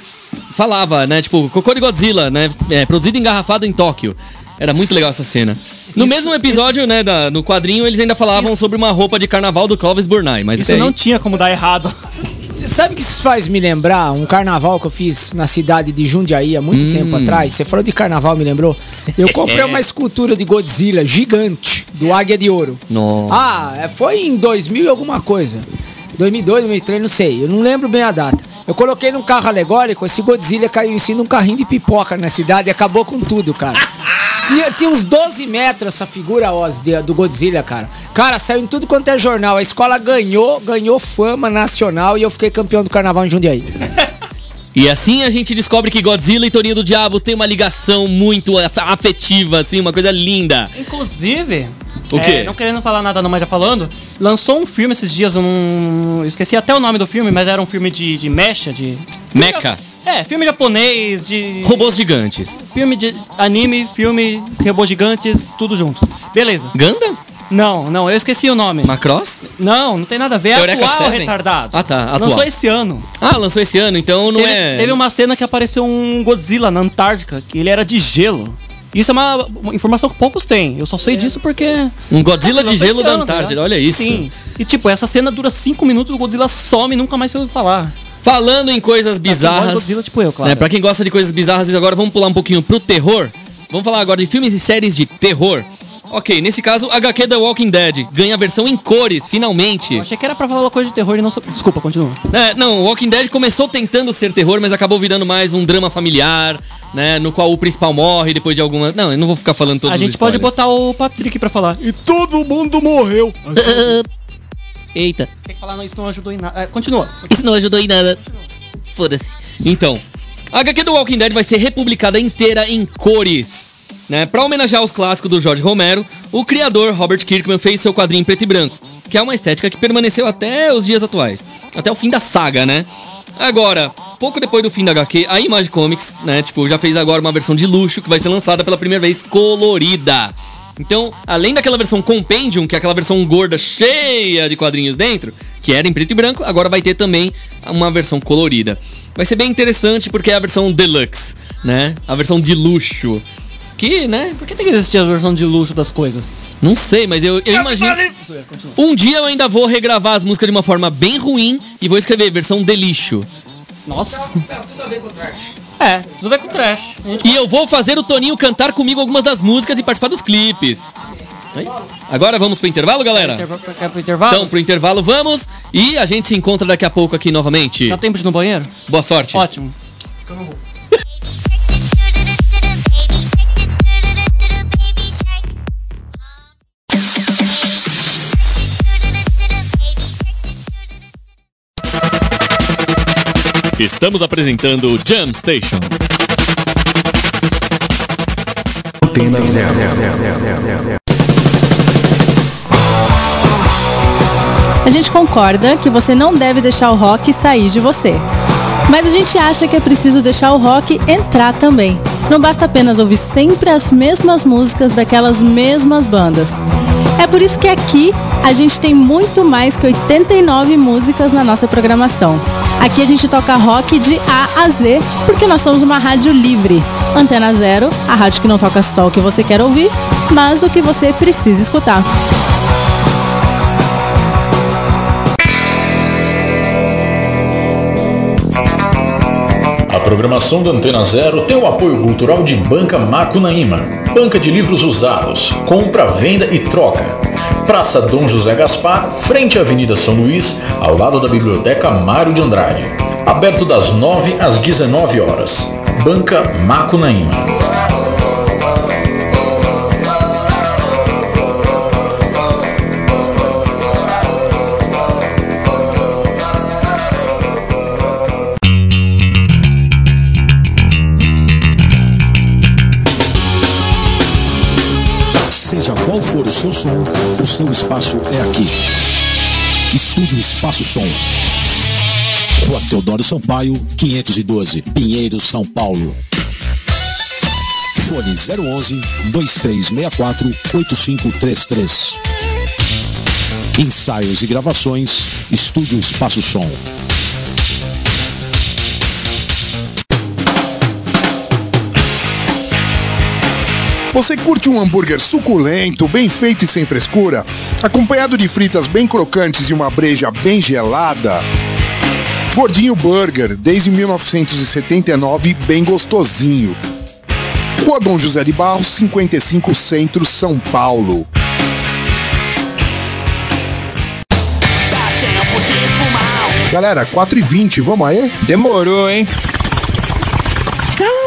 [SPEAKER 3] falava, né, tipo, cocô de Godzilla, né, é, produzido engarrafado em Tóquio. Era muito legal essa cena. No mesmo episódio, né, da- no quadrinho, eles ainda falavam sobre uma roupa de carnaval do Clóvis Burnay, mas
[SPEAKER 4] Isso não
[SPEAKER 3] aí-
[SPEAKER 4] tinha como dar errado. [laughs]
[SPEAKER 5] Você sabe que isso faz me lembrar um carnaval que eu fiz na cidade de Jundiaí há muito tempo atrás? Você falou de carnaval, me lembrou? Eu comprei [laughs] uma escultura de Godzilla gigante, do Águia de Ouro.
[SPEAKER 3] Nossa.
[SPEAKER 5] Ah, é, foi em 2000 e alguma coisa. 2002, 2003, não sei. Eu não lembro bem a data. Eu coloquei num carro alegórico, esse Godzilla caiu em cima de um carrinho de pipoca na cidade e acabou com tudo, cara. [laughs] Tinha, tinha uns 12 metros essa figura, Oz, de- do Godzilla, cara. Cara, saiu em tudo quanto é jornal. A escola ganhou, ganhou fama nacional e eu fiquei campeão do carnaval em Jundiaí. [laughs]
[SPEAKER 3] E assim a gente descobre que Godzilla e Toninho do Diabo tem uma ligação muito af- afetiva, assim, uma coisa linda.
[SPEAKER 4] Inclusive.
[SPEAKER 3] O
[SPEAKER 4] é,
[SPEAKER 3] quê?
[SPEAKER 4] não querendo falar nada, não, mas já falando. Lançou um filme esses dias, eu esqueci até o nome do filme, mas era um filme de, de mecha, de.
[SPEAKER 3] Mecha.
[SPEAKER 4] É, filme japonês, de.
[SPEAKER 3] Robôs gigantes.
[SPEAKER 4] Filme de anime, filme, robôs gigantes, tudo junto. Beleza.
[SPEAKER 3] Gundam?
[SPEAKER 4] Não, não, eu esqueci o nome.
[SPEAKER 3] Macross?
[SPEAKER 4] Não, não tem nada a ver. É
[SPEAKER 3] Eureka
[SPEAKER 4] atual,
[SPEAKER 3] Seven?
[SPEAKER 4] retardado.
[SPEAKER 3] Ah, tá, atual.
[SPEAKER 4] Lançou esse ano.
[SPEAKER 3] Ah, lançou esse ano, então não
[SPEAKER 4] teve,
[SPEAKER 3] é.
[SPEAKER 4] teve uma cena que apareceu um Godzilla na Antártica, que ele era de gelo. Isso é uma, informação que poucos têm. Eu só sei disso porque.
[SPEAKER 3] Um Godzilla de
[SPEAKER 4] lançou
[SPEAKER 3] gelo da
[SPEAKER 4] tá
[SPEAKER 3] Antártida,
[SPEAKER 4] ligado?
[SPEAKER 3] olha isso.
[SPEAKER 4] Sim. E tipo, essa cena dura 5 minutos, o Godzilla some e nunca mais se ouve falar.
[SPEAKER 3] Falando em coisas
[SPEAKER 4] Pra de
[SPEAKER 3] bizarras.
[SPEAKER 4] Godzilla, tipo eu, claro.
[SPEAKER 3] Né, pra quem gosta de coisas bizarras, agora vamos pular um pouquinho pro terror. Vamos falar agora de filmes e séries de terror. Ok, nesse caso, HQ The Walking Dead ganha a versão em cores, finalmente.
[SPEAKER 4] Eu achei que era pra falar coisa de terror e não sobre. Desculpa, continua.
[SPEAKER 3] É, não, Walking Dead começou tentando ser terror, mas acabou virando mais um drama familiar, né? No qual o principal morre depois de alguma. Não, eu não vou ficar falando todos
[SPEAKER 4] a
[SPEAKER 3] os
[SPEAKER 4] gente pode botar o Patrick pra falar.
[SPEAKER 6] E todo mundo morreu. [laughs]
[SPEAKER 3] Eita,
[SPEAKER 4] Tem que falar, não, isso não ajudou em nada. É, continua.
[SPEAKER 3] isso não ajudou em nada. Foda-se. Então, a HQ do Walking Dead vai ser republicada inteira em cores. Né? Pra homenagear os clássicos do George Romero, o criador Robert Kirkman fez seu quadrinho preto e branco, que é uma estética que permaneceu até os dias atuais, até o fim da saga, né? Agora, pouco depois do fim da HQ, a Image Comics, né, tipo, já fez agora uma versão de luxo que vai ser lançada pela primeira vez colorida. Então, além daquela versão Compendium, que é aquela versão gorda cheia de quadrinhos dentro, que era em preto e branco, agora vai ter também uma versão colorida. Vai ser bem interessante porque é a versão deluxe, né? A versão de luxo. Que, né?
[SPEAKER 4] Por que tem que existir a versão de luxo das coisas?
[SPEAKER 3] Não sei, mas eu, eu imagino. Um dia eu ainda vou regravar as músicas de uma forma bem ruim e vou escrever versão de lixo.
[SPEAKER 4] Nossa. É, tudo ver com trash.
[SPEAKER 3] E eu vou fazer o Toninho cantar comigo algumas das músicas e participar dos clipes. Aí. Agora vamos pro intervalo, galera?
[SPEAKER 4] Interva- pro intervalo?
[SPEAKER 3] Então, pro intervalo vamos e a gente se encontra daqui a pouco aqui novamente.
[SPEAKER 4] Dá tempo de ir no banheiro?
[SPEAKER 3] Boa sorte.
[SPEAKER 4] Ótimo. [laughs]
[SPEAKER 3] Estamos apresentando o Jam Station.
[SPEAKER 2] Antena zero.
[SPEAKER 8] A gente concorda que você não deve deixar o rock sair de você. Mas a gente acha que é preciso deixar o rock entrar também. Não basta apenas ouvir sempre as mesmas músicas daquelas mesmas bandas. É por isso que aqui a gente tem muito mais que 89 músicas na nossa programação. Aqui a gente toca rock de A a Z, porque nós somos uma rádio livre. Antena Zero, a rádio que não toca só o que você quer ouvir, mas o que você precisa escutar.
[SPEAKER 9] A programação da Antena Zero tem o apoio cultural de Banca Macunaíma, banca de livros usados, compra, venda e troca. Praça Dom José Gaspar, frente à Avenida São Luís, ao lado da Biblioteca Mário de Andrade. Aberto das 9 às 19 horas. Banca Macunaíma.
[SPEAKER 10] O seu espaço é aqui. Estúdio Espaço Som. Rua Teodoro Sampaio, 512, Pinheiro, São Paulo. Fone 011 2364 8533. Ensaios e gravações, Estúdio Espaço Som.
[SPEAKER 11] Você curte um hambúrguer suculento, bem feito e sem frescura? Acompanhado de fritas bem crocantes e uma breja bem gelada? Gordinho Burger, desde 1979, bem gostosinho. Rua Dom José de Barros, 55 Centro, São Paulo. Galera, 4h20, vamos aí?
[SPEAKER 12] Demorou, hein?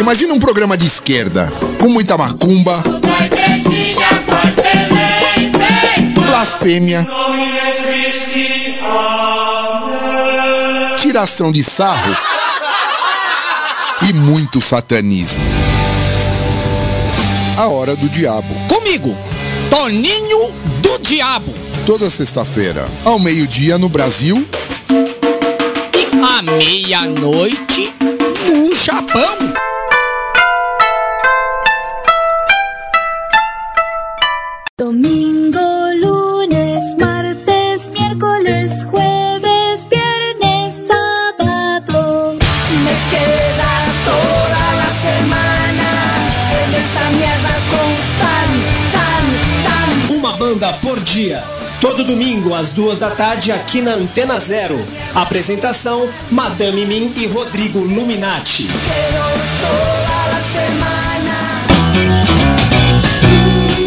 [SPEAKER 11] Imagina um programa de esquerda, com muita macumba, blasfêmia, tiração de sarro e muito satanismo. A Hora do Diabo.
[SPEAKER 5] Comigo, Toninho do Diabo.
[SPEAKER 11] Toda sexta-feira, ao meio-dia no Brasil
[SPEAKER 5] E à meia-noite no Japão.
[SPEAKER 13] Banda por dia. Todo domingo, às duas da tarde, aqui na Antena Zero. Apresentação: Madame Min e Rodrigo Luminati.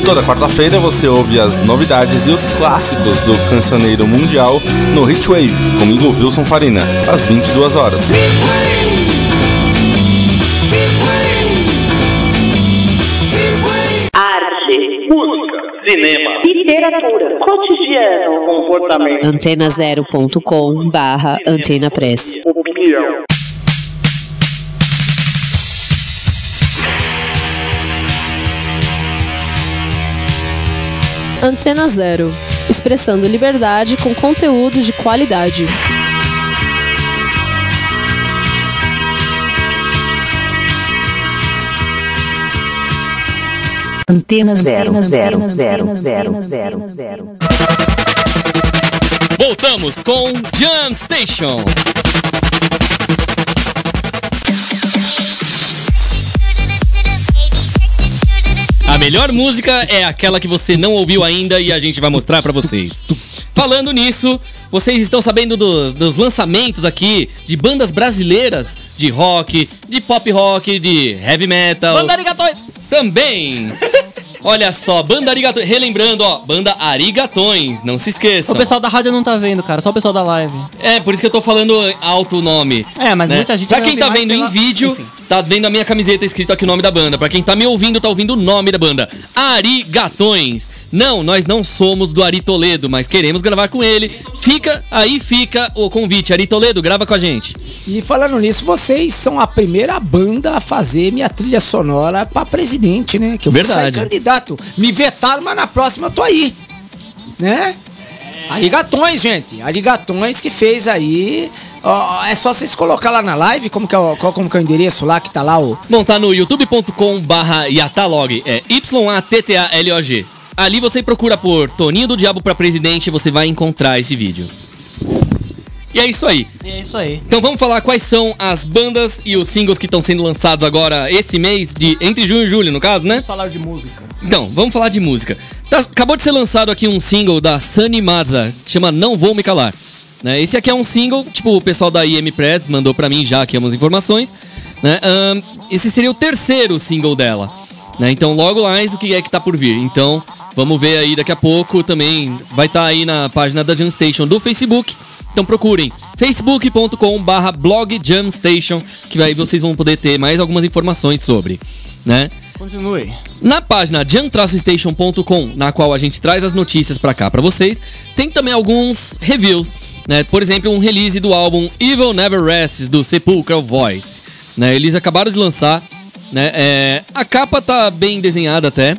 [SPEAKER 14] Toda quarta-feira você ouve as novidades e os clássicos do cancioneiro mundial no Hitwave, comigo Wilson Farina, às 22 horas.
[SPEAKER 15] Cotidiano, comportamento,
[SPEAKER 16] Antena0.com barra Antena Press.
[SPEAKER 15] opinião.
[SPEAKER 17] Antena Zero. Expressando liberdade com conteúdo de qualidade.
[SPEAKER 16] Antena zero, zero, zero, zero, zero, zero.
[SPEAKER 3] Voltamos com Jam Station. A melhor música é aquela que você não ouviu ainda e a gente vai mostrar pra vocês. Falando nisso, vocês estão sabendo do- dos lançamentos aqui de bandas brasileiras de rock, de pop rock, de heavy metal. Também! Olha só, Banda Arigatões. Relembrando, ó, Banda Arigatões, não se esqueçam.
[SPEAKER 4] O pessoal da rádio não tá vendo, cara, só o pessoal da live.
[SPEAKER 3] É, por isso que eu tô falando alto o nome.
[SPEAKER 4] É, mas
[SPEAKER 3] né?
[SPEAKER 4] muita gente
[SPEAKER 3] Pra quem tá vendo
[SPEAKER 4] pela-
[SPEAKER 3] em vídeo,
[SPEAKER 4] Enfim.
[SPEAKER 3] Tá vendo a minha camiseta escrito aqui o nome da banda. Pra quem tá me ouvindo, tá ouvindo o nome da banda. Arigatões. Não, nós não somos do Ari Toledo, mas queremos gravar com ele. Fica, aí fica o convite. Ari Toledo, grava com a gente.
[SPEAKER 5] E falando nisso, vocês são a primeira banda a fazer minha trilha sonora pra presidente, né? Que eu vou
[SPEAKER 3] Verdade.
[SPEAKER 5] sair candidato. Me vetaram, mas na próxima eu tô aí. Né? Arigatões, gente. Arigatões que fez aí. Ó, é só vocês colocar lá na live, como que é o, qual, como que é o endereço lá, que tá lá o...
[SPEAKER 3] Bom, tá no youtube.com barra Yatalog. É Y-A-T-T-A-L-O-G. Ali você procura por Toninho do Diabo pra Presidente e você vai encontrar esse vídeo. E é isso aí.
[SPEAKER 4] É isso aí.
[SPEAKER 3] Então vamos falar quais são as bandas e os singles que estão sendo lançados agora esse mês, de entre junho e julho, no caso, né?
[SPEAKER 4] Vamos falar de música.
[SPEAKER 3] Então, vamos falar de música. Tá- acabou de ser lançado aqui um single da Sunny Maza, que chama Não Vou Me Calar. Né? Esse aqui é um single, tipo, o pessoal da IM Press mandou pra mim já aqui algumas informações. Né? Ahn, esse seria o terceiro single dela. Né? Então, logo mais, o que é que tá por vir. Então, vamos ver aí daqui a pouco também. Vai estar aí na página da Jam Station do Facebook. Então procurem facebook.com barra blog Jamstation, que aí vocês vão poder ter mais algumas informações sobre, né?
[SPEAKER 4] Continue.
[SPEAKER 3] Na página jam-station.com, na qual a gente traz as notícias pra cá pra vocês, tem também alguns reviews, né? Por exemplo, um release do álbum Evil Never Rests do Sepulchral Voice, né? Eles acabaram de lançar, né? É, a capa tá bem desenhada até,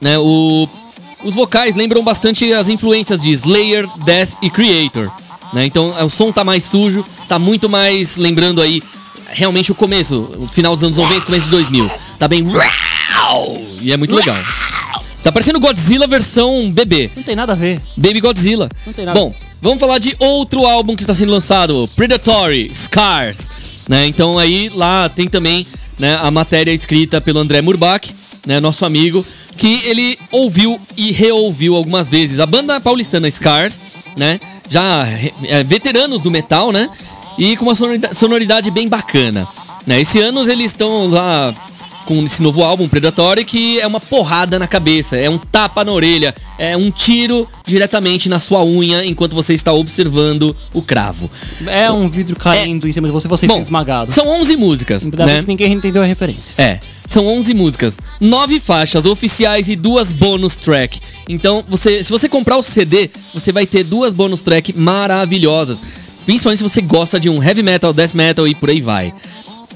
[SPEAKER 3] né? O, os vocais lembram bastante as influências de Slayer, Death e Creator, né? Então o som tá mais sujo, tá muito mais lembrando aí realmente o começo, o final dos anos 90, começo de 2000. Tá bem e é muito legal. Tá parecendo Godzilla versão bebê.
[SPEAKER 4] Não tem nada a ver.
[SPEAKER 3] Baby Godzilla.
[SPEAKER 4] Não tem nada.
[SPEAKER 3] Bom, vamos falar de outro álbum que está sendo lançado, Predatory Scars. Né? Então aí lá tem também né, a matéria escrita pelo André Murbach, né, nosso amigo, que ele ouviu e reouviu algumas vezes. A banda paulistana Scars, né? Já é, veteranos do metal, né? E com uma sonorida- sonoridade bem bacana. Né? Esse ano eles estão lá com esse novo álbum, Predatory, que é uma porrada na cabeça, é um tapa na orelha, é um tiro diretamente na sua unha enquanto você está observando o cravo.
[SPEAKER 4] É um vidro caindo em cima de você, você
[SPEAKER 3] Bom,
[SPEAKER 4] sendo esmagado.
[SPEAKER 3] São 11 músicas, né?
[SPEAKER 4] ninguém entendeu a referência.
[SPEAKER 3] É, são 11 músicas, 9 faixas oficiais e duas bônus track. Então, você, se você comprar o CD, você vai ter duas bônus track maravilhosas. Principalmente se você gosta de um heavy metal, death metal e por aí vai.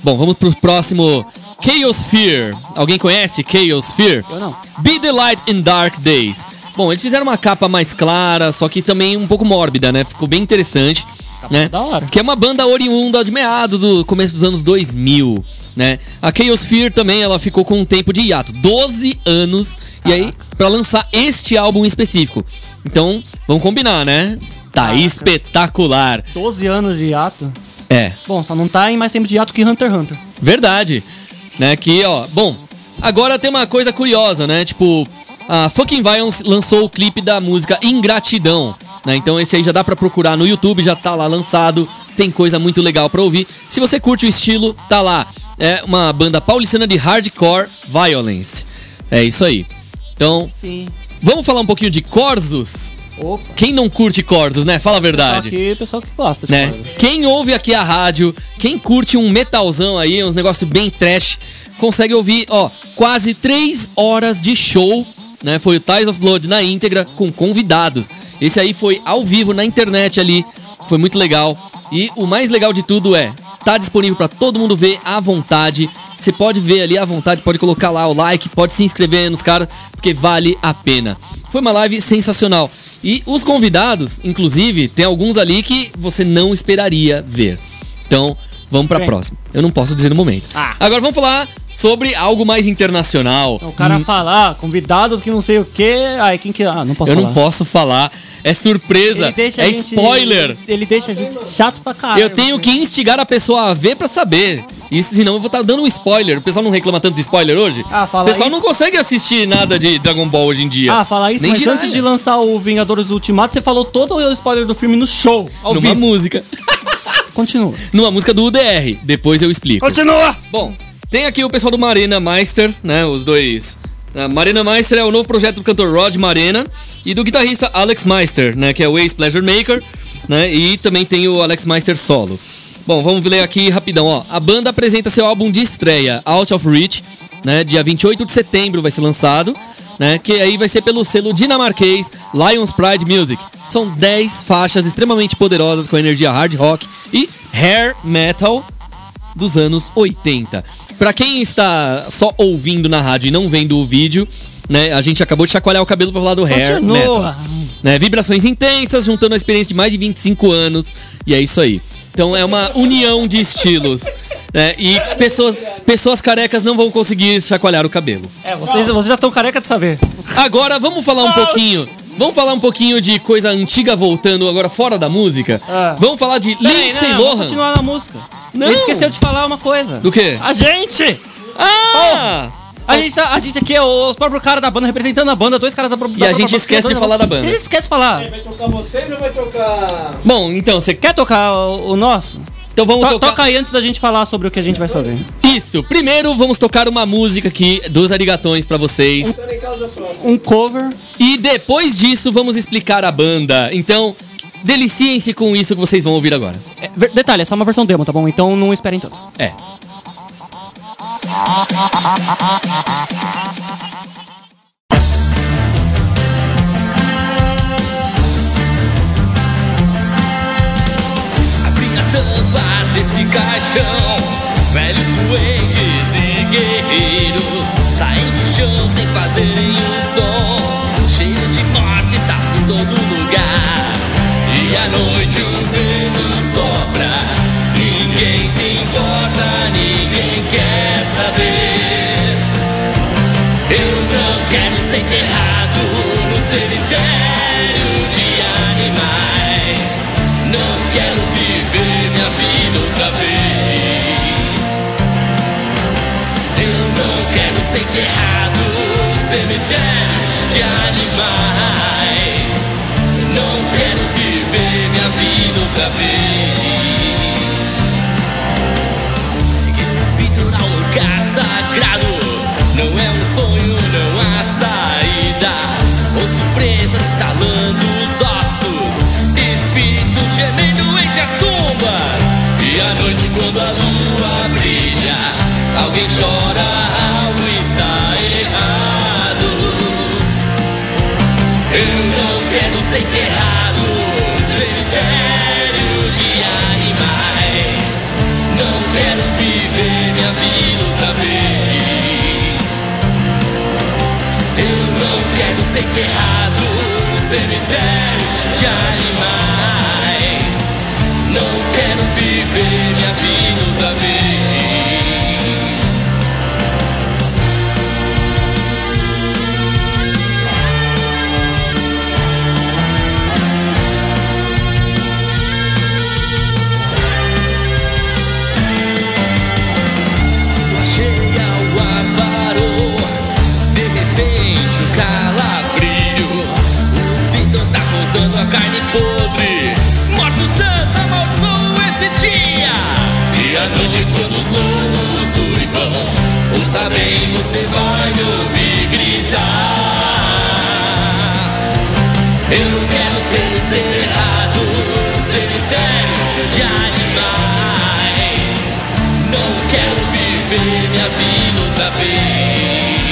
[SPEAKER 3] Bom, vamos pro próximo Chaos Fear. Alguém conhece Chaos Fear?
[SPEAKER 4] Eu não.
[SPEAKER 3] Be the Light in Dark Days. Bom, eles fizeram uma capa mais clara, só que também um pouco mórbida, né? Ficou bem interessante, né?
[SPEAKER 4] da hora.
[SPEAKER 3] Que é uma banda oriunda de meado do começo dos anos 2000, né? A Chaos Fear também, ela ficou com um tempo de hiato, 12 anos, e aí pra lançar este álbum específico. Então, vamos combinar, né? Tá espetacular.
[SPEAKER 4] 12 anos de hiato.
[SPEAKER 3] É.
[SPEAKER 4] Bom, só não tá em mais tempo de hiato que Hunter x Hunter.
[SPEAKER 3] Verdade. Né, que, ó, bom, agora tem uma coisa curiosa, né? Tipo, a Fucking Violence lançou o clipe da música Ingratidão, né? Então esse aí já dá pra procurar no YouTube, já tá lá lançado, tem coisa muito legal pra ouvir. Se você curte o estilo, tá lá. É uma banda paulistana de hardcore violence. É isso aí. Então,
[SPEAKER 4] Sim.
[SPEAKER 3] vamos falar um pouquinho de Corsos?
[SPEAKER 4] Opa.
[SPEAKER 3] Quem não curte Corsos, né? Fala a verdade
[SPEAKER 4] Aqui, pessoal que gosta de
[SPEAKER 3] né? Quem ouve aqui a rádio, quem curte um metalzão aí, uns negócios bem trash, consegue ouvir, ó, quase três horas de show né? Foi o Ties of Blood na íntegra com convidados. Esse aí foi ao vivo na internet ali. Foi muito legal. E o mais legal de tudo é, tá disponível para todo mundo ver à vontade. Você pode ver ali à vontade, pode colocar lá o like, pode se inscrever nos caras, porque vale a pena. Foi uma live sensacional. E os convidados, inclusive, tem alguns ali que você não esperaria ver. Então, vamos pra
[SPEAKER 4] Quem?
[SPEAKER 3] próxima. Eu não posso dizer no momento.
[SPEAKER 4] Ah.
[SPEAKER 3] Agora vamos falar sobre algo mais internacional.
[SPEAKER 4] O cara
[SPEAKER 3] Hum,
[SPEAKER 4] fala, ah, convidados que não sei o quê. Aí quem que. Ah, não posso
[SPEAKER 3] Eu
[SPEAKER 4] falar.
[SPEAKER 3] não posso falar. É surpresa.
[SPEAKER 4] Ele
[SPEAKER 3] é
[SPEAKER 4] gente-
[SPEAKER 3] spoiler.
[SPEAKER 4] Ele deixa a gente chato pra caralho.
[SPEAKER 3] Eu tenho que instigar a pessoa a ver pra saber. Isso, senão eu vou estar dando um spoiler. O pessoal não reclama tanto de spoiler hoje?
[SPEAKER 4] Ah,
[SPEAKER 3] o
[SPEAKER 4] fala
[SPEAKER 3] pessoal
[SPEAKER 4] isso.
[SPEAKER 3] não consegue assistir nada de Dragon Ball hoje em dia.
[SPEAKER 4] Ah, falar isso,
[SPEAKER 3] Nem
[SPEAKER 4] mas antes de lançar o Vingadores Ultimato, você falou todo o spoiler do filme no show, ao
[SPEAKER 3] Numa
[SPEAKER 4] vivo.
[SPEAKER 3] música.
[SPEAKER 4] Continua.
[SPEAKER 3] Numa música do UDR. Depois eu explico.
[SPEAKER 4] Continua!
[SPEAKER 3] Bom, tem aqui o pessoal do Marina Meister, né? Os dois. A Marina Meister é o novo projeto do cantor Rod Marina e do guitarrista Alex Meister, né? Que é o ex-Pleasure Maker, né? E também tem o Alex Meister solo. Bom, vamos ler aqui rapidão, ó. A banda apresenta seu álbum de estreia, Out of Reach, né? Dia 28 de setembro vai ser lançado, né? Que aí vai ser pelo selo dinamarquês Lions Pride Music. São 10 faixas extremamente poderosas com energia hard rock e hair metal dos anos 80. Pra quem está só ouvindo na rádio e não vendo o vídeo, né, a gente acabou de chacoalhar o cabelo pra falar do hair
[SPEAKER 4] Continua.
[SPEAKER 3] Né, vibrações intensas, juntando a experiência de mais de 25 anos, e é isso aí. Então é uma união de estilos. né, e pessoas, pessoas carecas não vão conseguir chacoalhar o cabelo.
[SPEAKER 4] É, vocês, vocês já estão careca de saber.
[SPEAKER 3] Agora vamos falar um pouquinho. Vamos falar um pouquinho de coisa antiga voltando agora fora da música. Vamos falar de
[SPEAKER 4] Peraí,
[SPEAKER 3] Lindsay
[SPEAKER 4] não, vamos
[SPEAKER 3] Lohan.
[SPEAKER 4] continuar na música.
[SPEAKER 3] Não.
[SPEAKER 4] Ele esqueceu de falar uma coisa.
[SPEAKER 3] Do quê?
[SPEAKER 4] A gente!
[SPEAKER 3] Ah!
[SPEAKER 4] A gente, a gente aqui é os próprios caras da banda representando a banda, dois caras da, da
[SPEAKER 3] E a gente esquece de falar da banda.
[SPEAKER 4] A gente esquece de falar.
[SPEAKER 5] Vai tocar você ou vai tocar.
[SPEAKER 3] Bom, então você
[SPEAKER 4] Quer tocar o, o nosso?
[SPEAKER 3] Então vamos
[SPEAKER 4] To-
[SPEAKER 3] tocar.
[SPEAKER 4] Toca aí antes da gente falar sobre o que a gente vai fazer.
[SPEAKER 3] Isso. Primeiro vamos tocar uma música aqui dos Arigatões pra vocês.
[SPEAKER 4] Um cover.
[SPEAKER 3] E depois disso vamos explicar a banda. Então, deliciem-se com isso que vocês vão ouvir agora.
[SPEAKER 4] É, detalhe, é só uma versão demo, tá bom? Então não esperem tanto.
[SPEAKER 3] É.
[SPEAKER 6] desse caixão. Velhos duendes e guerreiros Saem do chão sem fazerem um som. Cheiro de morte está por todo lugar. E à noite ser enterrado no cemitério de animais. Não quero viver minha vida outra vez. Seguir o vidro na lugar sagrado. Não é um sonho, não há saída. Ouço presas estalando os ossos Espíritos gemendo entre as tumbas. E à noite quando a lua brilha Alguém chora, viver minha vida outra dia e à noite todos loucos do vão, Ouça você vai me ouvir gritar. Eu não quero ser o esperado, cemitério de animais. Não quero viver minha vida outra vez.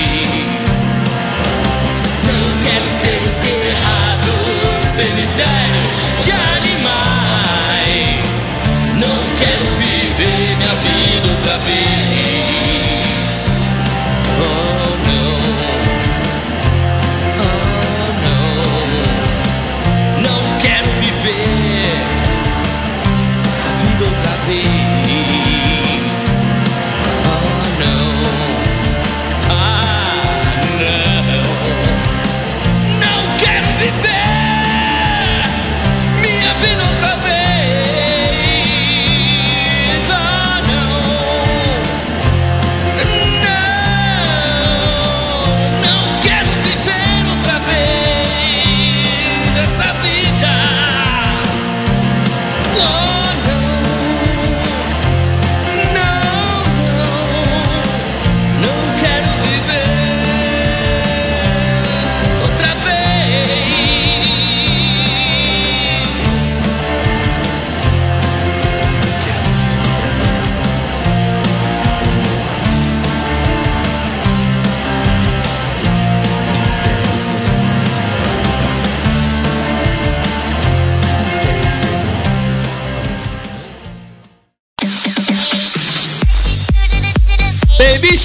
[SPEAKER 6] Não quero ser o esperado, cemitério. Viver minha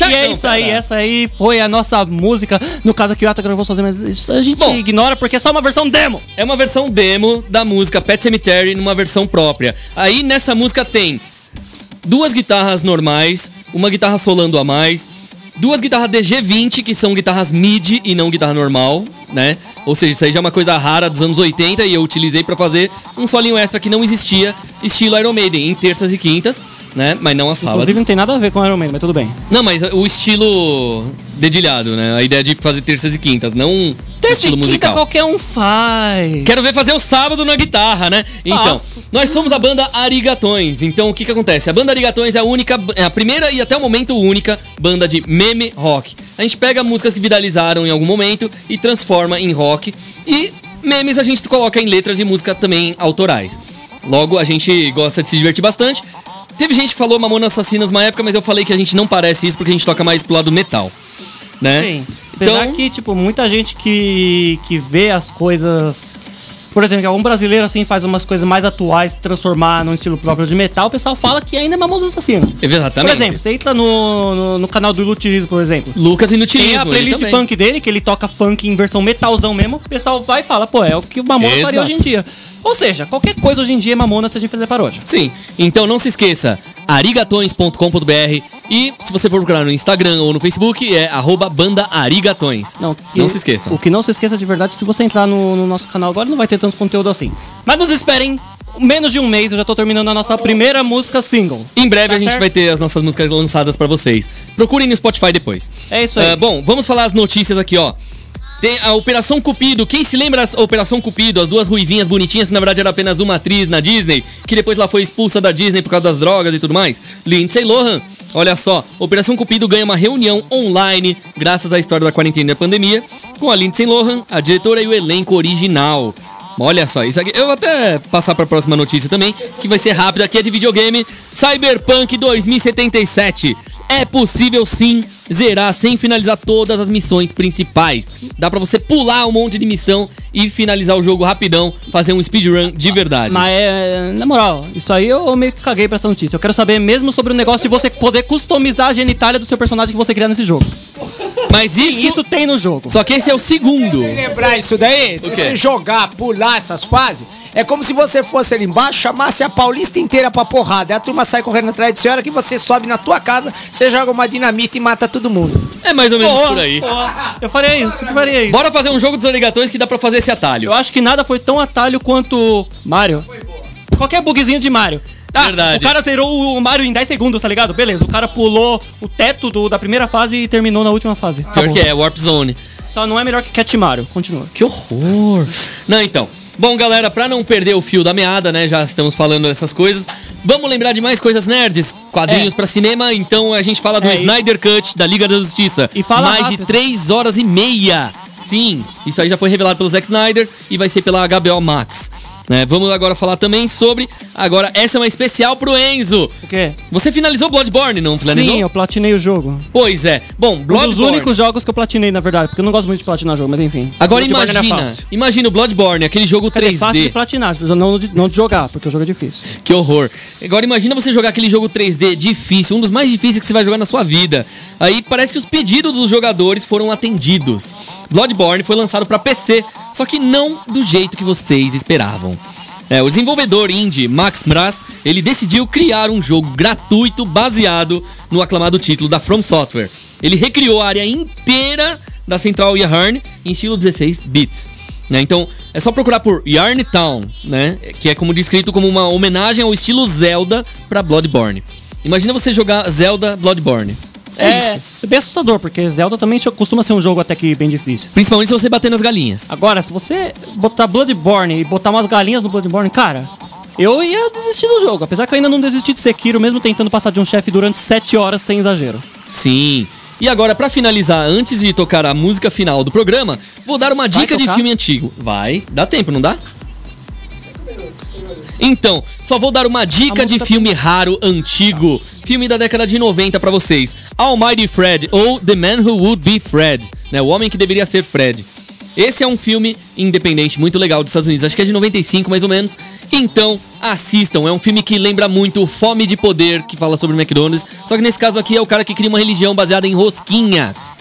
[SPEAKER 4] E é isso aí, essa aí foi a nossa música. No caso aqui o Ata gravou sozinho, mas isso a gente ignora porque é só uma versão demo.
[SPEAKER 3] É uma versão demo da música Pet Cemetery numa versão própria. Aí nessa música tem duas guitarras normais, uma guitarra solando a mais, duas guitarras DG20, que são guitarras MIDI e não guitarra normal, né? Ou seja, isso aí já é uma coisa rara dos anos 80 e eu utilizei pra fazer um solinho extra que não existia, estilo Iron Maiden, em terças e quintas, né? Mas não as sábados.
[SPEAKER 4] Inclusive não tem nada a ver com Iron Man, mas tudo bem.
[SPEAKER 3] Não, mas o estilo dedilhado, né? A ideia de fazer terças e quintas, não um estilo musical.
[SPEAKER 4] qualquer um faz.
[SPEAKER 3] Quero ver fazer o sábado na guitarra, né? Então, nós somos a banda Arigatões. Então, o que que acontece? A banda Arigatões é a única, é a primeira e até o momento única banda de meme rock. A gente pega músicas que viralizaram em algum momento e transforma em rock. E memes a gente coloca em letras de música também autorais. Logo, a gente gosta de se divertir bastante. Teve gente que falou Mamona Assassinas uma época, mas eu falei que a gente não parece isso porque a gente toca mais pro lado metal. Né?
[SPEAKER 4] Sim. Apesar
[SPEAKER 3] Então,
[SPEAKER 4] que, tipo, muita gente que, que vê as coisas. Por exemplo, algum brasileiro assim faz umas coisas mais atuais, transformar num estilo próprio de metal, o pessoal fala que ainda é Mamonas Assassinas.
[SPEAKER 3] Exatamente.
[SPEAKER 4] Por exemplo, você entra no, no, no canal do Ilutilismo, por exemplo.
[SPEAKER 3] Lucas Inutilismo.
[SPEAKER 4] Tem a playlist funk dele, que ele toca funk em versão metalzão mesmo. O pessoal vai e fala, pô, é o que o Mamonas faria hoje em dia. Ou seja, qualquer coisa hoje em dia é Mamona se a gente fazer paródia.
[SPEAKER 3] Sim. Então não se esqueça, arigatões.com.br e se você for procurar no Instagram ou no Facebook é arroba banda arigatões. Não, não se esqueçam.
[SPEAKER 4] O que não se esqueça de verdade, se você entrar no, no nosso canal agora, não vai ter tanto conteúdo assim. Mas nos esperem, menos de um mês, eu já tô terminando a nossa primeira música single.
[SPEAKER 3] Em breve
[SPEAKER 4] Tá
[SPEAKER 3] a gente
[SPEAKER 4] certo?
[SPEAKER 3] vai ter as nossas músicas lançadas pra vocês. Procurem no Spotify depois.
[SPEAKER 4] É isso aí.
[SPEAKER 3] Ah, bom, vamos falar as notícias aqui, ó. Tem a Operação Cupido. Quem se lembra da Operação Cupido? As duas ruivinhas bonitinhas, que na verdade era apenas uma atriz na Disney, que depois lá foi expulsa da Disney por causa das drogas e tudo mais. Lindsay Lohan. Olha só, Operação Cupido ganha uma reunião online, graças à história da quarentena e da pandemia, com a Lindsay Lohan, a diretora e o elenco original. Olha só, isso aqui. Eu vou até passar pra próxima notícia também, que vai ser rápida, aqui é de videogame. Cyberpunk 2077. É possível sim zerar sem finalizar todas as missões principais. Dá pra você pular um monte de missão e finalizar o jogo rapidão, fazer um speedrun de verdade.
[SPEAKER 4] Mas é, na moral, isso aí eu meio que caguei pra essa notícia. Eu quero saber mesmo sobre o negócio de você poder customizar a genitália do seu personagem que você criar nesse jogo.
[SPEAKER 3] Mas isso,
[SPEAKER 4] isso tem no jogo.
[SPEAKER 3] Só que esse é o segundo.
[SPEAKER 5] Lembrar isso daí? Se você jogar, pular essas fases, é como se você fosse ali embaixo, chamasse a Paulista inteira pra porrada. Aí a turma sai correndo atrás de você, a hora que você sobe na tua casa, você joga uma dinamite e mata todo mundo.
[SPEAKER 3] É mais ou menos por aí.
[SPEAKER 4] Eu faria isso, eu faria isso.
[SPEAKER 3] Bora fazer um jogo dos arigatões que dá pra fazer esse atalho.
[SPEAKER 4] Eu acho que nada foi tão atalho quanto Mario. Qualquer bugzinho de Mario. Ah,
[SPEAKER 3] Verdade.
[SPEAKER 4] O cara zerou o Mario em 10 segundos, tá ligado? Beleza, o cara pulou o teto do- da primeira fase e terminou na última fase.
[SPEAKER 3] Pior
[SPEAKER 4] Acabou.
[SPEAKER 3] que é, Warp Zone.
[SPEAKER 4] Só não é melhor que Cat Mario. Continua.
[SPEAKER 3] Que horror. Não, então. Bom, galera, pra não perder o fio da meada, né? Já estamos falando dessas coisas. Vamos lembrar de mais coisas nerds, quadrinhos
[SPEAKER 4] É.
[SPEAKER 3] pra cinema. Então a gente fala do
[SPEAKER 4] É,
[SPEAKER 3] Snyder Cut da Liga da Justiça.
[SPEAKER 4] E fala
[SPEAKER 3] mais
[SPEAKER 4] rápido.
[SPEAKER 3] de 3 horas e meia. Sim, isso aí já foi revelado pelo Zack Snyder e vai ser pela HBO Max. Né? Vamos agora falar também sobre. Agora, essa é uma especial pro Enzo.
[SPEAKER 4] O quê?
[SPEAKER 3] Você finalizou Bloodborne, não finalizou?
[SPEAKER 4] Sim, eu platinei o jogo.
[SPEAKER 3] Pois é. Bom,
[SPEAKER 4] Um dos
[SPEAKER 3] Bloodborne.
[SPEAKER 4] únicos jogos que eu platinei, na verdade, porque eu não gosto muito de platinar jogo, mas enfim.
[SPEAKER 3] Agora
[SPEAKER 4] Bloodborne
[SPEAKER 3] imagina, imagina o Bloodborne, aquele jogo
[SPEAKER 4] Quer dizer, fácil de
[SPEAKER 3] 3D.
[SPEAKER 4] platinar, não de, não de jogar, porque o jogo é difícil.
[SPEAKER 3] Que horror. Agora imagina você jogar aquele jogo 3D difícil, um dos mais difíceis que você vai jogar na sua vida. Aí parece que os pedidos dos jogadores foram atendidos. Bloodborne foi lançado para PC, só que não do jeito que vocês esperavam. É, o desenvolvedor indie Max Mraz, ele decidiu criar um jogo gratuito baseado no aclamado título da From Software. Ele recriou a área inteira da Central Yarn em estilo 16 bits. né? Então, é só procurar por Yarn Town, né? Que é como descrito como uma homenagem ao estilo Zelda para Bloodborne. Imagina você jogar Zelda Bloodborne. É,
[SPEAKER 4] É,
[SPEAKER 3] isso.
[SPEAKER 4] isso é bem assustador, porque Zelda também costuma ser um jogo até que bem difícil.
[SPEAKER 3] Principalmente se você bater nas galinhas.
[SPEAKER 4] Agora, se você botar Bloodborne e botar umas galinhas no Bloodborne, cara, eu ia desistir do jogo. Apesar que eu ainda não desisti de Sekiro, mesmo tentando passar de um chefe durante 7 horas sem exagero.
[SPEAKER 3] Sim. E agora, pra finalizar, antes de tocar a música final do programa, vou dar uma dica de filme antigo. Vai, dá tempo, não dá? Então, só vou dar uma dica de filme raro antigo, filme da década de 90 pra vocês. Almighty Fred ou The Man Who Would Be Fred, né? O homem que deveria ser Fred. Esse é um filme independente muito legal dos Estados Unidos, acho que é de 95 mais ou menos. Então, assistam, é um filme que lembra muito Fome de Poder, que fala sobre o McDonald's, só que nesse caso aqui é o cara que cria uma religião baseada em rosquinhas.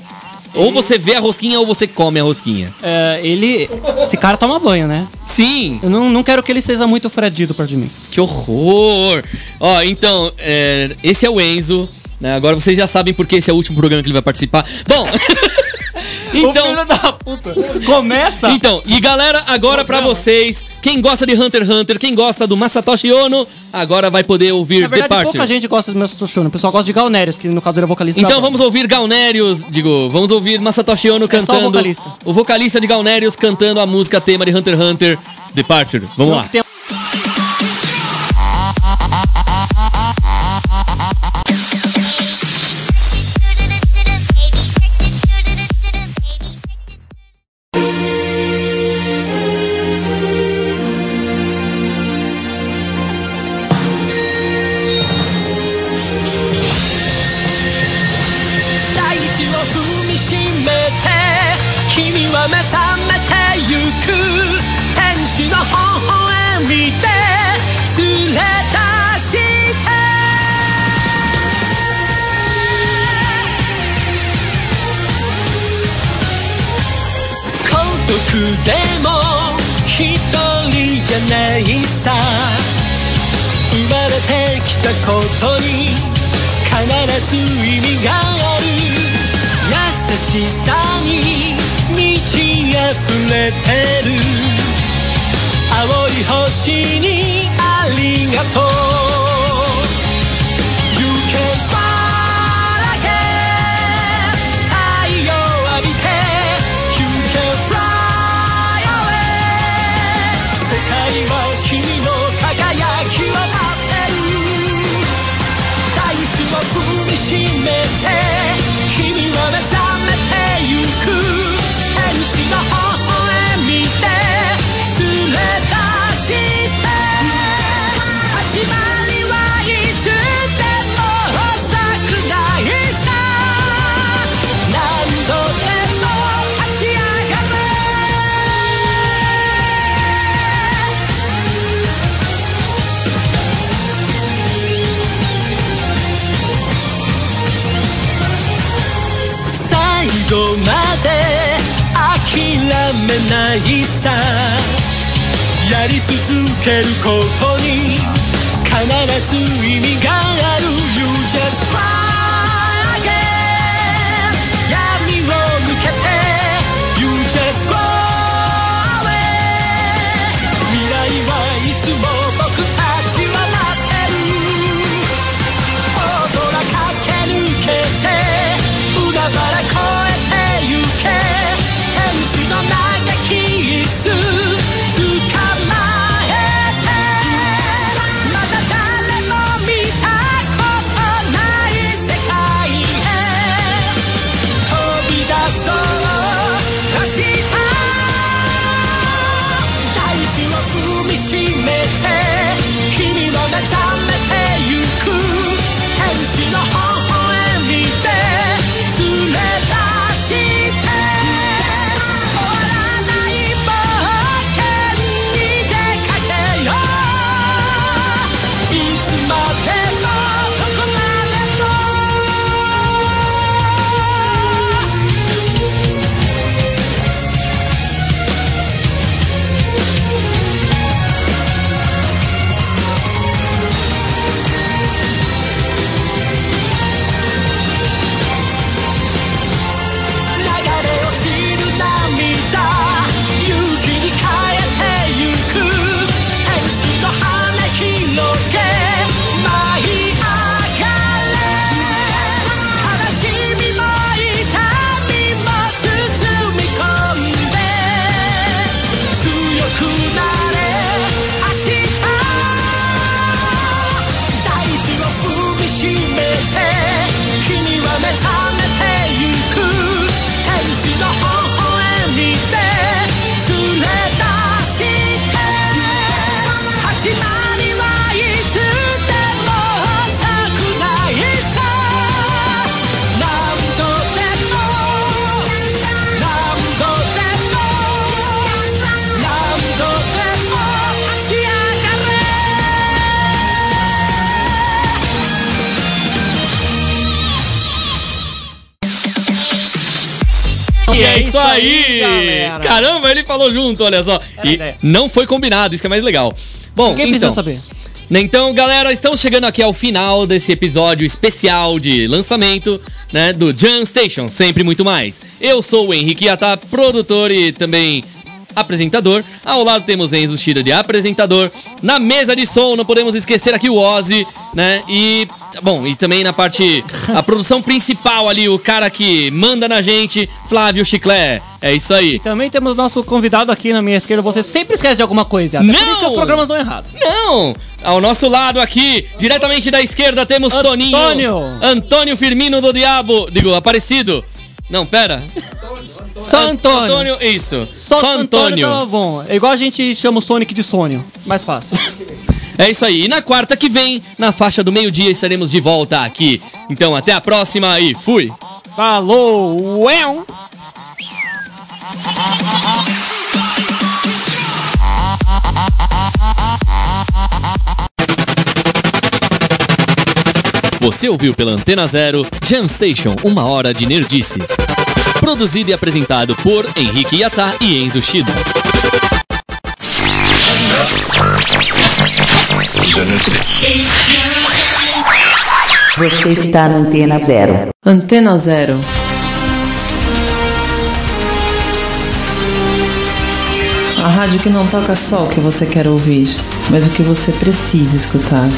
[SPEAKER 3] Ou você vê a rosquinha ou você come a rosquinha.
[SPEAKER 4] É, ele. Esse cara toma banho, né?
[SPEAKER 3] Sim.
[SPEAKER 4] Eu não, não quero que ele seja muito fredido perto de mim.
[SPEAKER 3] Que horror! Ó, então, é, esse é o Enzo. né? Agora vocês já sabem porque esse é o último programa que ele vai participar. Bom. [laughs] então.
[SPEAKER 4] filho da puta. Começa!
[SPEAKER 3] Então, e galera, agora pra vocês, quem gosta de Hunter x Hunter, quem gosta do Masatoshi Ono, agora vai poder ouvir
[SPEAKER 4] Na verdade,
[SPEAKER 3] Departure.
[SPEAKER 4] pouca gente gosta do meu Satoshi O pessoal gosta de Galnerius, que no caso é vocalista
[SPEAKER 3] Então vamos ouvir Galnerius, digo, vamos ouvir Masatoshi Ono
[SPEAKER 4] É só o
[SPEAKER 3] cantando.
[SPEAKER 4] vocalista.
[SPEAKER 3] o vocalista de Galnerius cantando a música tema de Hunter x Hunter, Departure. Vamos lá.「
[SPEAKER 6] も一人じゃないさ。生まれてきたことに必ず意味がある優しさに満ち溢れてる。青い星にありがとう。You can しめて君は目覚めてゆく。天使のめないさ。やり続けることに必ず意味がある。You just try again 闇を抜けて。
[SPEAKER 3] E é isso aí! Caramba, ele falou junto, olha só.
[SPEAKER 4] Era
[SPEAKER 3] E
[SPEAKER 4] ideia.
[SPEAKER 3] não foi combinado, isso que é mais legal. Bom,
[SPEAKER 4] Ninguém
[SPEAKER 3] então,
[SPEAKER 4] precisa saber.
[SPEAKER 3] Então, galera, estamos chegando aqui ao final desse episódio especial de lançamento, né, do Jam Station, sempre muito mais. Eu sou o Henrique Yata, produtor e também apresentador. Ao lado temos Enzo Shida de apresentador. Na mesa de som, não podemos esquecer aqui o Ozzy, né? E, bom, e também na parte, a produção principal ali, o cara que manda na gente, Flávio Chiclé. É isso aí.
[SPEAKER 4] Também temos nosso convidado aqui na minha esquerda. Você sempre esquece de alguma coisa. Até por
[SPEAKER 3] Não!
[SPEAKER 4] os programas dão errado.
[SPEAKER 3] Não! Ao nosso lado aqui, diretamente da esquerda, temos
[SPEAKER 4] Antônio.
[SPEAKER 3] Toninho. Antônio Firmino do Diabo. Digo, Aparecido. Não, pera.
[SPEAKER 4] Só Antônio.
[SPEAKER 3] Antônio, isso.
[SPEAKER 4] Só,
[SPEAKER 3] Só
[SPEAKER 4] Antônio.
[SPEAKER 3] Antônio.
[SPEAKER 4] tava bom. É igual a gente chama o Sonic de Sônio. Mais fácil. [laughs]
[SPEAKER 3] É isso aí. E na quarta que vem, na faixa do meio-dia, estaremos de volta aqui. Então, até a próxima e fui!
[SPEAKER 4] Falou! Uéu!
[SPEAKER 3] Você ouviu pela Antena Zero Jam Station, uma hora de nerdices. Produzido e apresentado por Henrique Yata e Enzo Shida.
[SPEAKER 16] Você está na Antena Zero.
[SPEAKER 1] Antena Zero. A rádio que não toca só o que você quer ouvir, mas o que você precisa escutar.